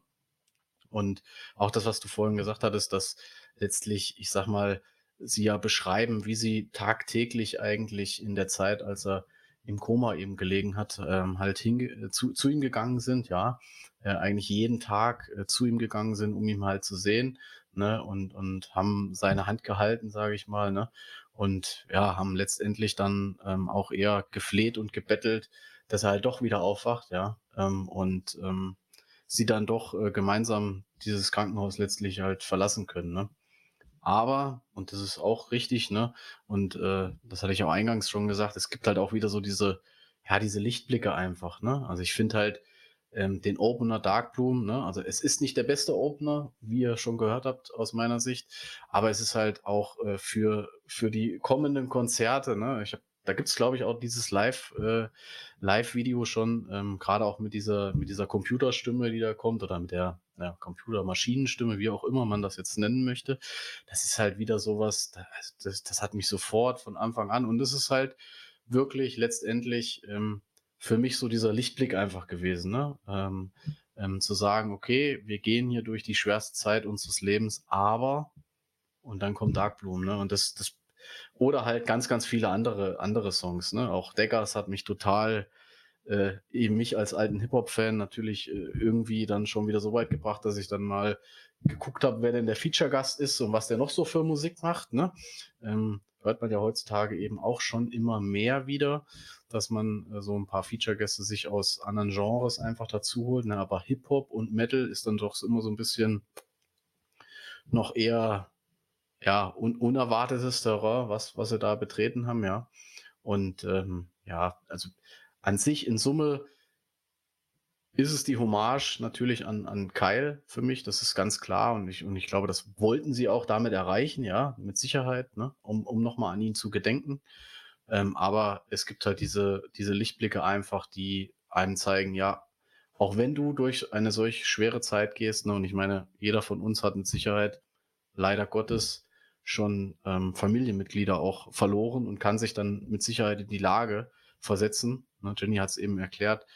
Und auch das, was du vorhin gesagt hattest, dass letztlich, ich sag mal, sie ja beschreiben, wie sie tagtäglich eigentlich in der Zeit, als er im Koma eben gelegen hat, ähm, halt hinge zu, zu ihm gegangen sind, ja, äh, eigentlich jeden Tag äh, zu ihm gegangen sind, um ihn halt zu sehen, ne, und, und haben seine Hand gehalten, sage ich mal, ne, und ja, haben letztendlich dann ähm, auch eher gefleht und gebettelt, dass er halt doch wieder aufwacht, ja, ähm, und ähm, sie dann doch äh, gemeinsam dieses Krankenhaus letztlich halt verlassen können. Ne? Aber, und das ist auch richtig, ne, und äh, das hatte ich auch eingangs schon gesagt, es gibt halt auch wieder so diese, ja, diese Lichtblicke einfach, ne? Also ich finde halt ähm, den Opener Darkbloom, ne, also es ist nicht der beste Opener, wie ihr schon gehört habt, aus meiner Sicht, aber es ist halt auch äh, für, für die kommenden Konzerte, ne? Ich habe da gibt es, glaube ich, auch dieses Live, äh, Live-Video schon, ähm, gerade auch mit dieser, mit dieser Computerstimme, die da kommt, oder mit der ja, Computermaschinenstimme, wie auch immer man das jetzt nennen möchte. Das ist halt wieder sowas, das, das, das hat mich sofort von Anfang an und das ist halt wirklich letztendlich ähm, für mich so dieser Lichtblick einfach gewesen, ne? Ähm, ähm, zu sagen, okay, wir gehen hier durch die schwerste Zeit unseres Lebens, aber und dann kommt Darkbloom, ne? Und das, das oder halt ganz, ganz viele andere, andere Songs. Ne? Auch Deckers hat mich total äh, eben mich als alten Hip-Hop-Fan natürlich äh, irgendwie dann schon wieder so weit gebracht, dass ich dann mal geguckt habe, wer denn der Feature-Gast ist und was der noch so für Musik macht. Ne? Ähm, hört man ja heutzutage eben auch schon immer mehr wieder, dass man äh, so ein paar Feature-Gäste sich aus anderen Genres einfach dazu holt. Ne? Aber Hip-Hop und Metal ist dann doch immer so ein bisschen noch eher ja, un unerwartetes Terrain, was, was sie da betreten haben, ja. Und ähm, ja, also an sich in Summe ist es die Hommage natürlich an, an Kyle für mich, das ist ganz klar. Und ich, und ich glaube, das wollten sie auch damit erreichen, ja, mit Sicherheit, ne, um, um nochmal an ihn zu gedenken. Ähm, aber es gibt halt diese, diese Lichtblicke einfach, die einem zeigen, ja, auch wenn du durch eine solch schwere Zeit gehst, ne, und ich meine, jeder von uns hat mit Sicherheit leider Gottes schon ähm, Familienmitglieder auch verloren und kann sich dann mit Sicherheit in die Lage versetzen. Ne, Jenny hat es eben erklärt,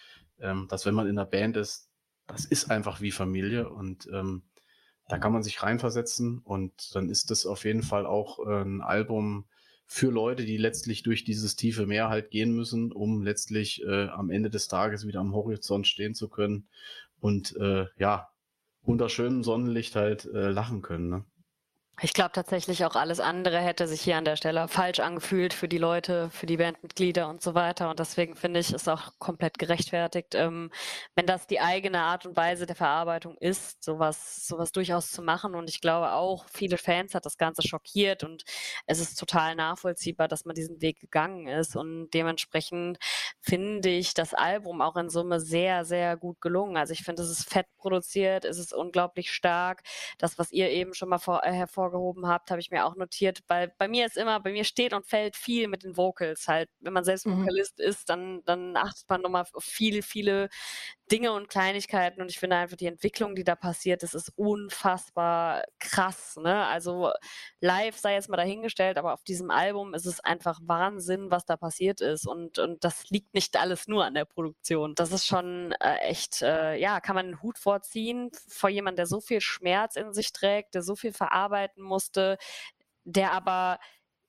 ähm, dass wenn man in der Band ist, das ist einfach wie Familie und ähm, da kann man sich reinversetzen und dann ist das auf jeden Fall auch äh, ein Album für Leute, die letztlich durch dieses tiefe Meer halt gehen müssen, um letztlich äh, am Ende des Tages wieder am Horizont stehen zu können und äh, ja, unter schönem Sonnenlicht halt äh, lachen können. Ne? Ich glaube tatsächlich auch alles andere hätte sich hier an der Stelle falsch angefühlt für die Leute, für die Bandmitglieder und so weiter. Und deswegen finde ich es auch komplett gerechtfertigt, ähm, wenn das die eigene Art und Weise der Verarbeitung ist, sowas, sowas durchaus zu machen. Und ich glaube auch, viele Fans hat das Ganze schockiert und es ist total nachvollziehbar, dass man diesen Weg gegangen ist. Und dementsprechend finde ich das Album auch in Summe sehr, sehr gut gelungen. Also ich finde, es ist fett produziert, es ist unglaublich stark. Das, was ihr eben schon mal vor, äh, hervor hervorgehoben habt, habe ich mir auch notiert, weil bei mir ist immer, bei mir steht und fällt viel mit den Vocals halt. Wenn man selbst mhm. Vokalist ist, dann, dann achtet man nochmal auf viele, viele Dinge und Kleinigkeiten und ich finde einfach die Entwicklung, die da passiert, das ist unfassbar krass. Ne? Also live sei jetzt mal dahingestellt, aber auf diesem Album ist es einfach Wahnsinn, was da passiert ist und, und das liegt nicht alles nur an der Produktion. Das ist schon äh, echt, äh, ja, kann man einen Hut vorziehen vor jemandem, der so viel Schmerz in sich trägt, der so viel verarbeiten musste, der aber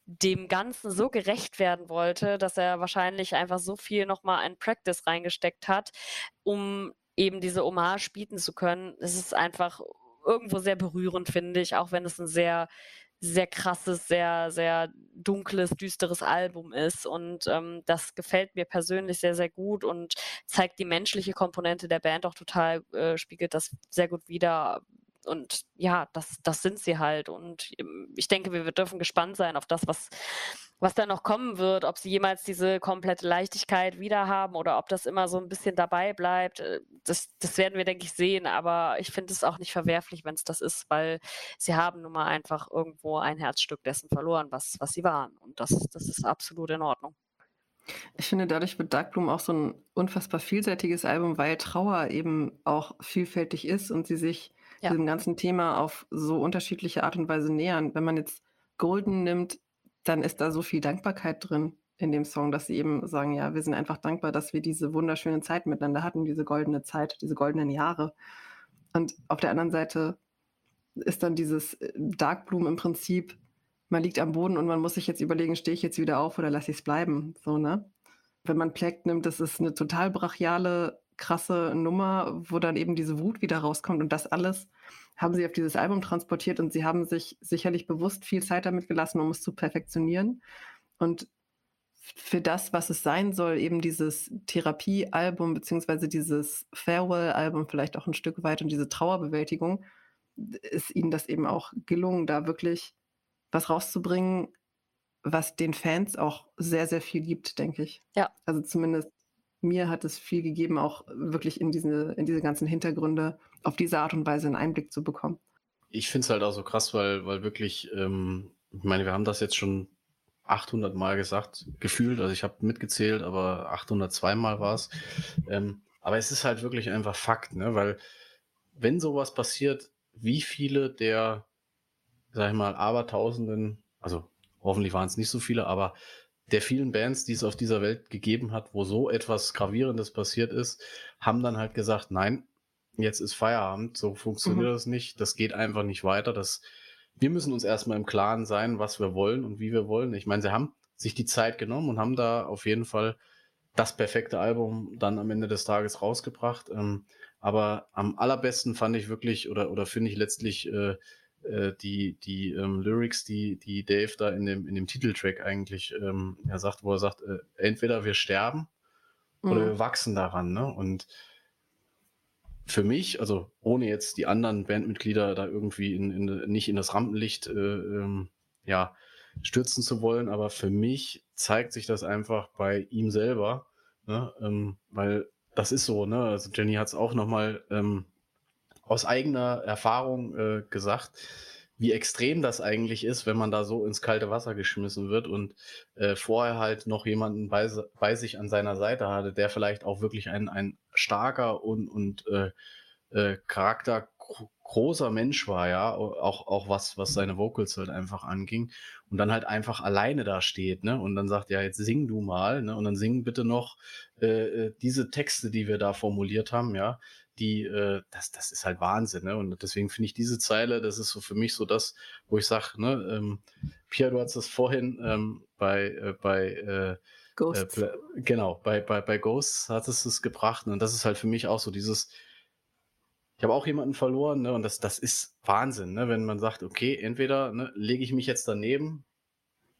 dem Ganzen so gerecht werden wollte, dass er wahrscheinlich einfach so viel nochmal in Practice reingesteckt hat, um eben diese Hommage bieten zu können. Es ist einfach irgendwo sehr berührend, finde ich, auch wenn es ein sehr, sehr krasses, sehr, sehr dunkles, düsteres Album ist. Und ähm, das gefällt mir persönlich sehr, sehr gut und zeigt die menschliche Komponente der Band auch total, äh, spiegelt das sehr gut wider, und ja, das, das sind sie halt. Und ähm, ich denke, wir, dürfen gespannt sein auf das, was, was da noch kommen wird, ob sie jemals diese komplette Leichtigkeit wieder haben oder ob das immer so ein bisschen dabei bleibt. Äh, das, das werden wir, denke ich, sehen. Aber ich finde es auch nicht verwerflich, wenn es das ist, weil sie haben nun mal einfach irgendwo ein Herzstück dessen verloren, was, was sie waren. Und das, das ist absolut in Ordnung. Ich finde, dadurch wird Dark Bloom auch so ein unfassbar vielseitiges Album, weil Trauer eben auch vielfältig ist und sie sich ja. diesem ganzen Thema auf so unterschiedliche Art und Weise nähern. Wenn man jetzt Golden nimmt, dann ist da so viel Dankbarkeit drin in dem Song, dass sie eben sagen, ja, wir sind einfach dankbar, dass wir diese wunderschöne Zeit miteinander hatten, diese goldene Zeit, diese goldenen Jahre. Und auf der anderen Seite ist dann dieses äh, Dark Bloom im Prinzip, man liegt am Boden und man muss sich jetzt überlegen, stehe ich jetzt wieder auf oder lasse ich es bleiben, so, ne? Wenn man Plague nimmt, das ist eine total brachiale krasse Nummer, wo dann eben diese Wut wieder rauskommt und das alles haben sie auf dieses Album transportiert und sie haben sich sicherlich bewusst viel Zeit damit gelassen, um es zu perfektionieren. Und für das, was es sein soll, eben dieses Therapiealbum beziehungsweise dieses Farewell-Album vielleicht auch ein Stück weit und diese Trauerbewältigung, ist ihnen das eben auch gelungen, da wirklich was rauszubringen, was den Fans auch sehr, sehr viel gibt, denke ich. Ja. Also zumindest mir hat es viel gegeben, auch wirklich in diese, in diese ganzen Hintergründe auf diese Art und Weise einen Einblick zu bekommen. Ich finde es halt auch so krass, weil, weil wirklich, ähm, ich meine, wir haben das jetzt schon 800 Mal gesagt, gefühlt, also ich habe mitgezählt, aber 802 Mal war es. Ähm, aber es ist halt wirklich einfach Fakt, ne? weil wenn sowas passiert, wie viele der, sag ich mal, Abertausenden, also hoffentlich waren es nicht so viele, aber der vielen Bands, die es auf dieser Welt gegeben hat, wo so etwas Gravierendes passiert ist, haben dann halt gesagt, nein, jetzt ist Feierabend, so funktioniert mhm. das nicht, das geht einfach nicht weiter. Das, wir müssen uns erstmal im Klaren sein, was wir wollen und wie wir wollen. Ich meine, sie haben sich die Zeit genommen und haben da auf jeden Fall das perfekte Album dann am Ende des Tages rausgebracht. Ähm, aber am allerbesten fand ich wirklich oder, oder finde ich letztlich äh, äh, die, die ähm, Lyrics, die, die Dave da in dem, in dem Titeltrack eigentlich ähm, er sagt, wo er sagt, äh, entweder wir sterben mhm. oder wir wachsen daran. Ne? Und für mich, also ohne jetzt die anderen Bandmitglieder da irgendwie in, in, nicht in das Rampenlicht äh, ähm, ja, stürzen zu wollen, aber für mich zeigt sich das einfach bei ihm selber, ne? ähm, weil das ist so, ne? Also Jenny hat es auch nochmal ähm, aus eigener Erfahrung äh, gesagt, wie extrem das eigentlich ist, wenn man da so ins kalte Wasser geschmissen wird und äh, vorher halt noch jemanden bei, bei, sich an seiner Seite hatte, der vielleicht auch wirklich ein, ein starker und, und äh, äh, Charakter großer Mensch war, ja, auch, auch was, was seine Vocals halt einfach anging und dann halt einfach alleine da steht, ne, und dann sagt, ja, jetzt sing du mal, ne, und dann sing bitte noch äh, äh, diese Texte, die wir da formuliert haben, ja, die, äh, das, das ist halt Wahnsinn, ne, und deswegen finde ich diese Zeile, das ist so für mich so das, wo ich sage, ne, ähm, Pia, du hast es vorhin ähm, bei, äh, bei, äh, Ghosts. Äh, genau, bei, bei, bei Ghosts hattest du es gebracht. Und das ist halt für mich auch so dieses, ich habe auch jemanden verloren, ne, und das, das ist Wahnsinn, ne, wenn man sagt, okay, entweder ne, lege ich mich jetzt daneben,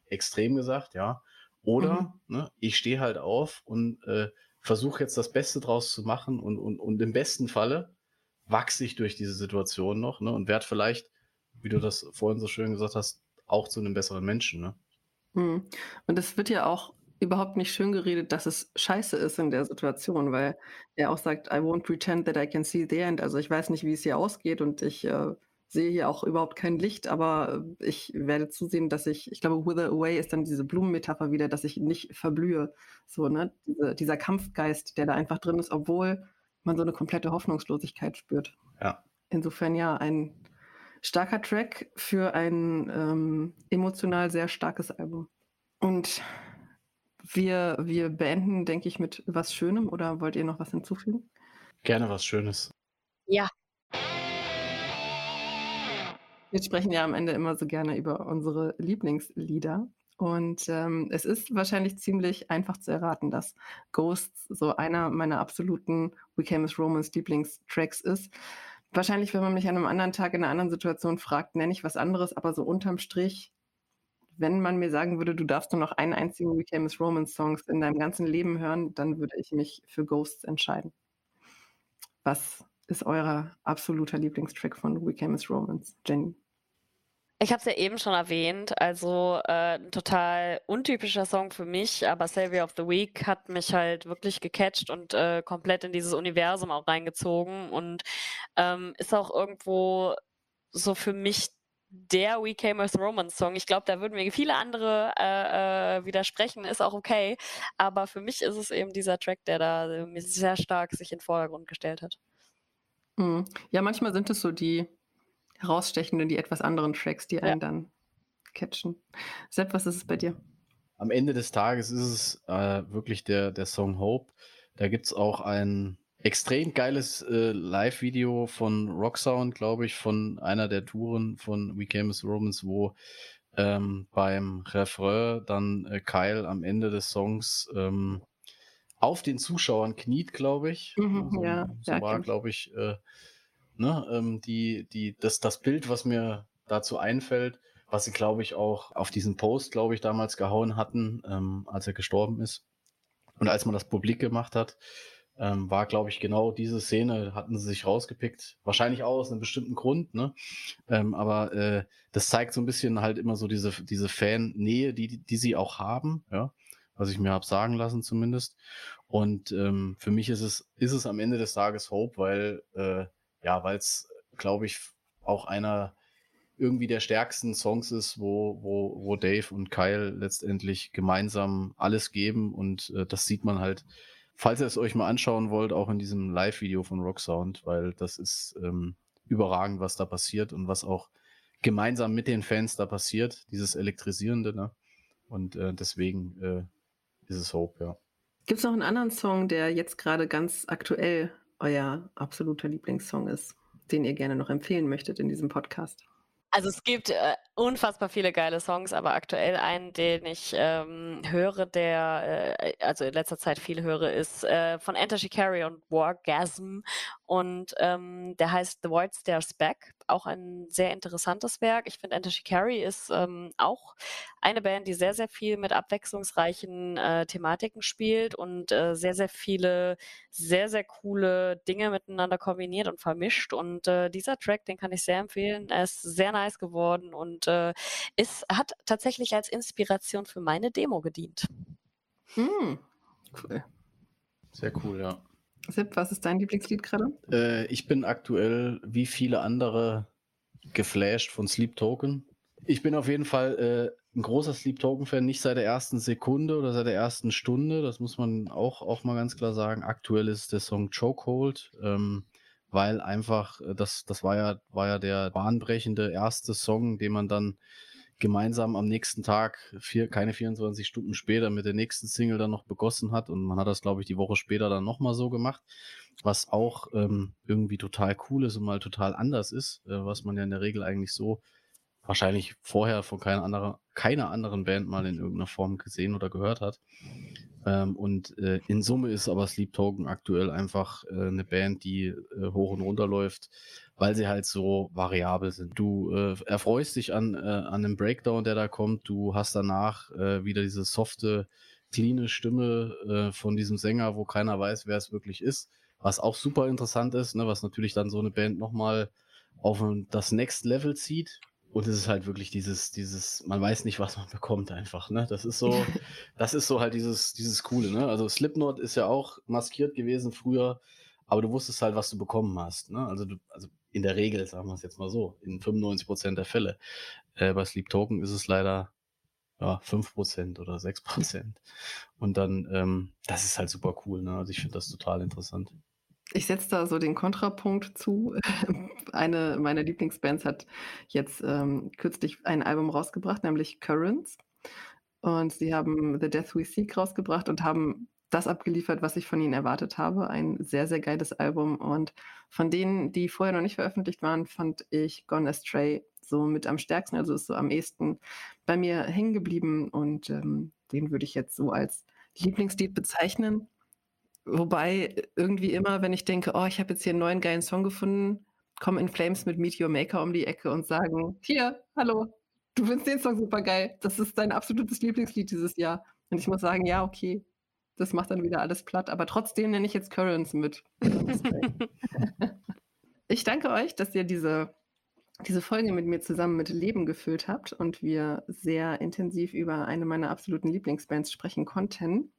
extrem gesagt, ja, oder mhm. ne, ich stehe halt auf und äh, versuche jetzt das Beste draus zu machen und, und, und im besten Falle wachse ich durch diese Situation noch ne, und werde vielleicht, wie du das vorhin so schön gesagt hast, auch zu einem besseren Menschen. Ne? Mhm. Und es wird ja auch überhaupt nicht schön geredet, dass es scheiße ist in der Situation, weil er auch sagt, I won't pretend that I can see the end. Also ich weiß nicht, wie es hier ausgeht und ich äh, sehe hier auch überhaupt kein Licht, aber ich werde zusehen, dass ich, ich glaube, Wither Away ist dann diese Blumenmetapher wieder, dass ich nicht verblühe. So, ne? Diese, dieser Kampfgeist, der da einfach drin ist, obwohl man so eine komplette Hoffnungslosigkeit spürt. Ja. Insofern ja, ein starker Track für ein ähm, emotional sehr starkes Album. Und wir, wir beenden, denke ich, mit was Schönem oder wollt ihr noch was hinzufügen? Gerne was Schönes. Ja. Wir sprechen ja am Ende immer so gerne über unsere Lieblingslieder. Und ähm, es ist wahrscheinlich ziemlich einfach zu erraten, dass Ghosts so einer meiner absoluten We Came as Romans Lieblingstracks ist. Wahrscheinlich, wenn man mich an einem anderen Tag in einer anderen Situation fragt, nenne ich was anderes, aber so unterm Strich wenn man mir sagen würde, du darfst nur noch einen einzigen We Came as Romans Songs in deinem ganzen Leben hören, dann würde ich mich für Ghosts entscheiden. Was ist euer absoluter Lieblingstrack von We Came as Romans, Jenny? Ich habe es ja eben schon erwähnt, also äh, ein total untypischer Song für mich, aber Savior of the Week hat mich halt wirklich gecatcht und äh, komplett in dieses Universum auch reingezogen und ähm, ist auch irgendwo so für mich der We Came as Romance Song. Ich glaube, da würden mir viele andere äh, äh, widersprechen, ist auch okay. Aber für mich ist es eben dieser Track, der da äh, sehr stark sich in den Vordergrund gestellt hat. Mhm. Ja, manchmal sind es so die herausstechenden, die etwas anderen Tracks, die einen ja. dann catchen. Sepp, was ist es bei dir? Am Ende des Tages ist es äh, wirklich der, der Song Hope. Da gibt es auch ein extrem geiles äh, Live-Video von Rocksound, glaube ich, von einer der Touren von We Came as Romans, wo ähm, beim Refrain dann äh, Kyle am Ende des Songs ähm, auf den Zuschauern kniet, glaube ich. Mhm, also, ja, so ja, war, glaube ich, äh, ne, ähm, die, die, das, das Bild, was mir dazu einfällt, was sie, glaube ich, auch auf diesen Post, glaube ich, damals gehauen hatten, ähm, als er gestorben ist. Und als man das publik gemacht hat, ähm, war, glaube ich, genau diese Szene, hatten sie sich rausgepickt. Wahrscheinlich auch aus einem bestimmten Grund, ne? Ähm, aber äh, das zeigt so ein bisschen halt immer so diese, diese Fan-Nähe, die, die sie auch haben, ja, was ich mir habe sagen lassen zumindest. Und ähm, für mich ist es, ist es am Ende des Tages Hope, weil, äh, ja, weil es, glaube ich, auch einer irgendwie der stärksten Songs ist, wo, wo, wo Dave und Kyle letztendlich gemeinsam alles geben und äh, das sieht man halt falls ihr es euch mal anschauen wollt, auch in diesem Live-Video von Rock Sound, weil das ist ähm, überragend, was da passiert und was auch gemeinsam mit den Fans da passiert, dieses Elektrisierende. Ne? Und äh, deswegen äh, ist es Hope, ja. Gibt es noch einen anderen Song, der jetzt gerade ganz aktuell euer absoluter Lieblingssong ist, den ihr gerne noch empfehlen möchtet in diesem Podcast? Also es gibt äh, unfassbar viele geile Songs, aber aktuell einen, den ich ähm, höre, der, äh, also in letzter Zeit viel höre, ist äh, von Enter Shikari und Wargasm und ähm, der heißt The Void Stairs Back. Auch ein sehr interessantes Werk. Ich finde, Enter Shikari ist ähm, auch eine Band, die sehr, sehr viel mit abwechslungsreichen äh, Thematiken spielt und äh, sehr, sehr viele sehr, sehr coole Dinge miteinander kombiniert und vermischt. Und äh, dieser Track, den kann ich sehr empfehlen. Er ist sehr nice geworden und äh, ist, hat tatsächlich als Inspiration für meine Demo gedient. Hm, cool. Sehr cool, ja. Sepp, was ist dein Lieblingslied gerade? Äh, ich bin aktuell, wie viele andere, geflasht von Sleep Token. Ich bin auf jeden Fall äh, ein großer Sleep Token-Fan, nicht seit der ersten Sekunde oder seit der ersten Stunde. Das muss man auch, auch mal ganz klar sagen. Aktuell ist der Song Chokehold. Ähm, weil einfach, äh, das, das war ja, war ja der bahnbrechende erste Song, den man dann gemeinsam am nächsten Tag, vier, keine 24 Stunden später, mit der nächsten Single dann noch begossen hat. Und man hat das, glaube ich, die Woche später dann nochmal so gemacht, was auch ähm, irgendwie total cool ist und mal total anders ist, äh, was man ja in der Regel eigentlich so wahrscheinlich vorher von keiner, andere, keiner anderen Band mal in irgendeiner Form gesehen oder gehört hat. Ähm, und äh, in Summe ist aber Sleep Token aktuell einfach äh, eine Band, die äh, hoch und runter läuft, weil sie halt so variabel sind. Du äh, erfreust dich an, äh, an einem Breakdown, der da kommt. Du hast danach äh, wieder diese softe, cleane Stimme von diesem Sänger, wo keiner weiß, wer es wirklich ist. Was auch super interessant ist, ne, was natürlich dann so eine Band nochmal auf das Next Level zieht, und es ist halt wirklich dieses, dieses, man weiß nicht, was man bekommt einfach, ne? Das ist so, das ist so halt dieses, dieses Coole, ne? Also Slipknot ist ja auch maskiert gewesen früher, aber du wusstest halt, was du bekommen hast, ne? Also du, also in der Regel, sagen wir es jetzt mal so, in 95 Prozent der Fälle. Äh, bei Sleep Token ist es leider, ja, 5 Prozent oder 6 Prozent. Und dann, ähm, das ist halt super cool, ne? Also ich finde das total interessant. Ich setze da so den Kontrapunkt zu. Eine meiner Lieblingsbands hat jetzt ähm, kürzlich ein Album rausgebracht, nämlich Currents. Und sie haben The Death We Seek rausgebracht und haben das abgeliefert, was ich von ihnen erwartet habe. Ein sehr, sehr geiles Album. Und von denen, die vorher noch nicht veröffentlicht waren, fand ich Gone Astray so mit am stärksten, also ist so am ehesten bei mir hängen geblieben. Und ähm, den würde ich jetzt so als Lieblingslied bezeichnen. Wobei irgendwie immer, wenn ich denke, oh, ich habe jetzt hier einen neuen geilen Song gefunden, kommen In Flames mit Meteor Maker um die Ecke und sagen, hier, hallo, du findest den Song super geil. Das ist dein absolutes Lieblingslied dieses Jahr. Und ich muss sagen, ja, okay, das macht dann wieder alles platt. Aber trotzdem nenne ich jetzt Currents mit. ich danke euch, dass ihr diese, diese Folge mit mir zusammen mit Leben gefüllt habt und wir sehr intensiv über eine meiner absoluten Lieblingsbands sprechen konnten.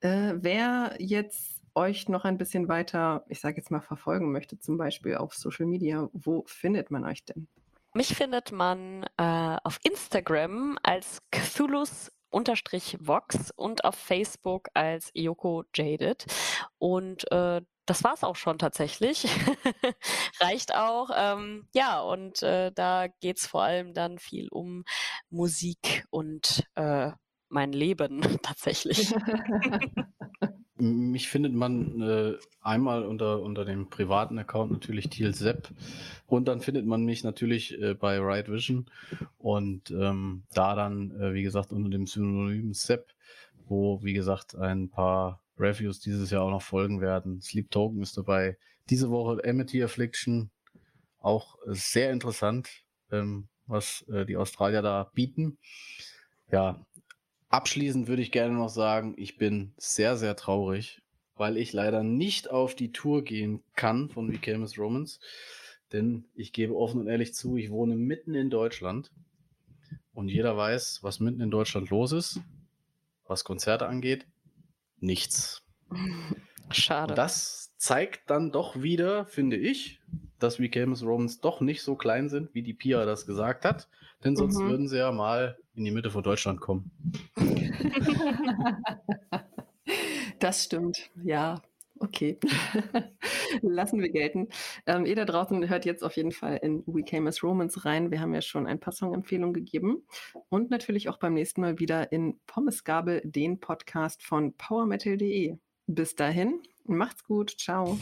Äh, wer jetzt euch noch ein bisschen weiter, ich sage jetzt mal, verfolgen möchte, zum Beispiel auf Social Media, wo findet man euch denn? Mich findet man äh, auf Instagram als Cthulhus Vox und auf Facebook als Yoko Jaded. Und äh, das war es auch schon tatsächlich. Reicht auch. Ähm, ja, und äh, da geht es vor allem dann viel um Musik und äh, mein Leben tatsächlich. Mich findet man äh, einmal unter, unter dem privaten Account natürlich Thiel Sepp und dann findet man mich natürlich äh, bei Right Vision und ähm, da dann, äh, wie gesagt, unter dem Synonym Sepp, wo, wie gesagt, ein paar Reviews dieses Jahr auch noch folgen werden. Sleep Token ist dabei. Diese Woche Amity Affliction, auch sehr interessant, ähm, was äh, die Australier da bieten. Ja, Abschließend würde ich gerne noch sagen, ich bin sehr, sehr traurig, weil ich leider nicht auf die Tour gehen kann von We Came as Romans. Denn ich gebe offen und ehrlich zu, ich wohne mitten in Deutschland. Und jeder weiß, was mitten in Deutschland los ist, was Konzerte angeht. Nichts. Schade. Und das zeigt dann doch wieder, finde ich, dass We Came as Romans doch nicht so klein sind, wie die Pia das gesagt hat. Denn sonst mhm. würden sie ja mal in die Mitte von Deutschland kommen. das stimmt, ja. Okay, lassen wir gelten. Ähm, ihr da draußen hört jetzt auf jeden Fall in We Came as Romans rein. Wir haben ja schon ein paar Songempfehlungen gegeben und natürlich auch beim nächsten Mal wieder in Pommesgabel, den Podcast von powermetal.de. Bis dahin, macht's gut, ciao.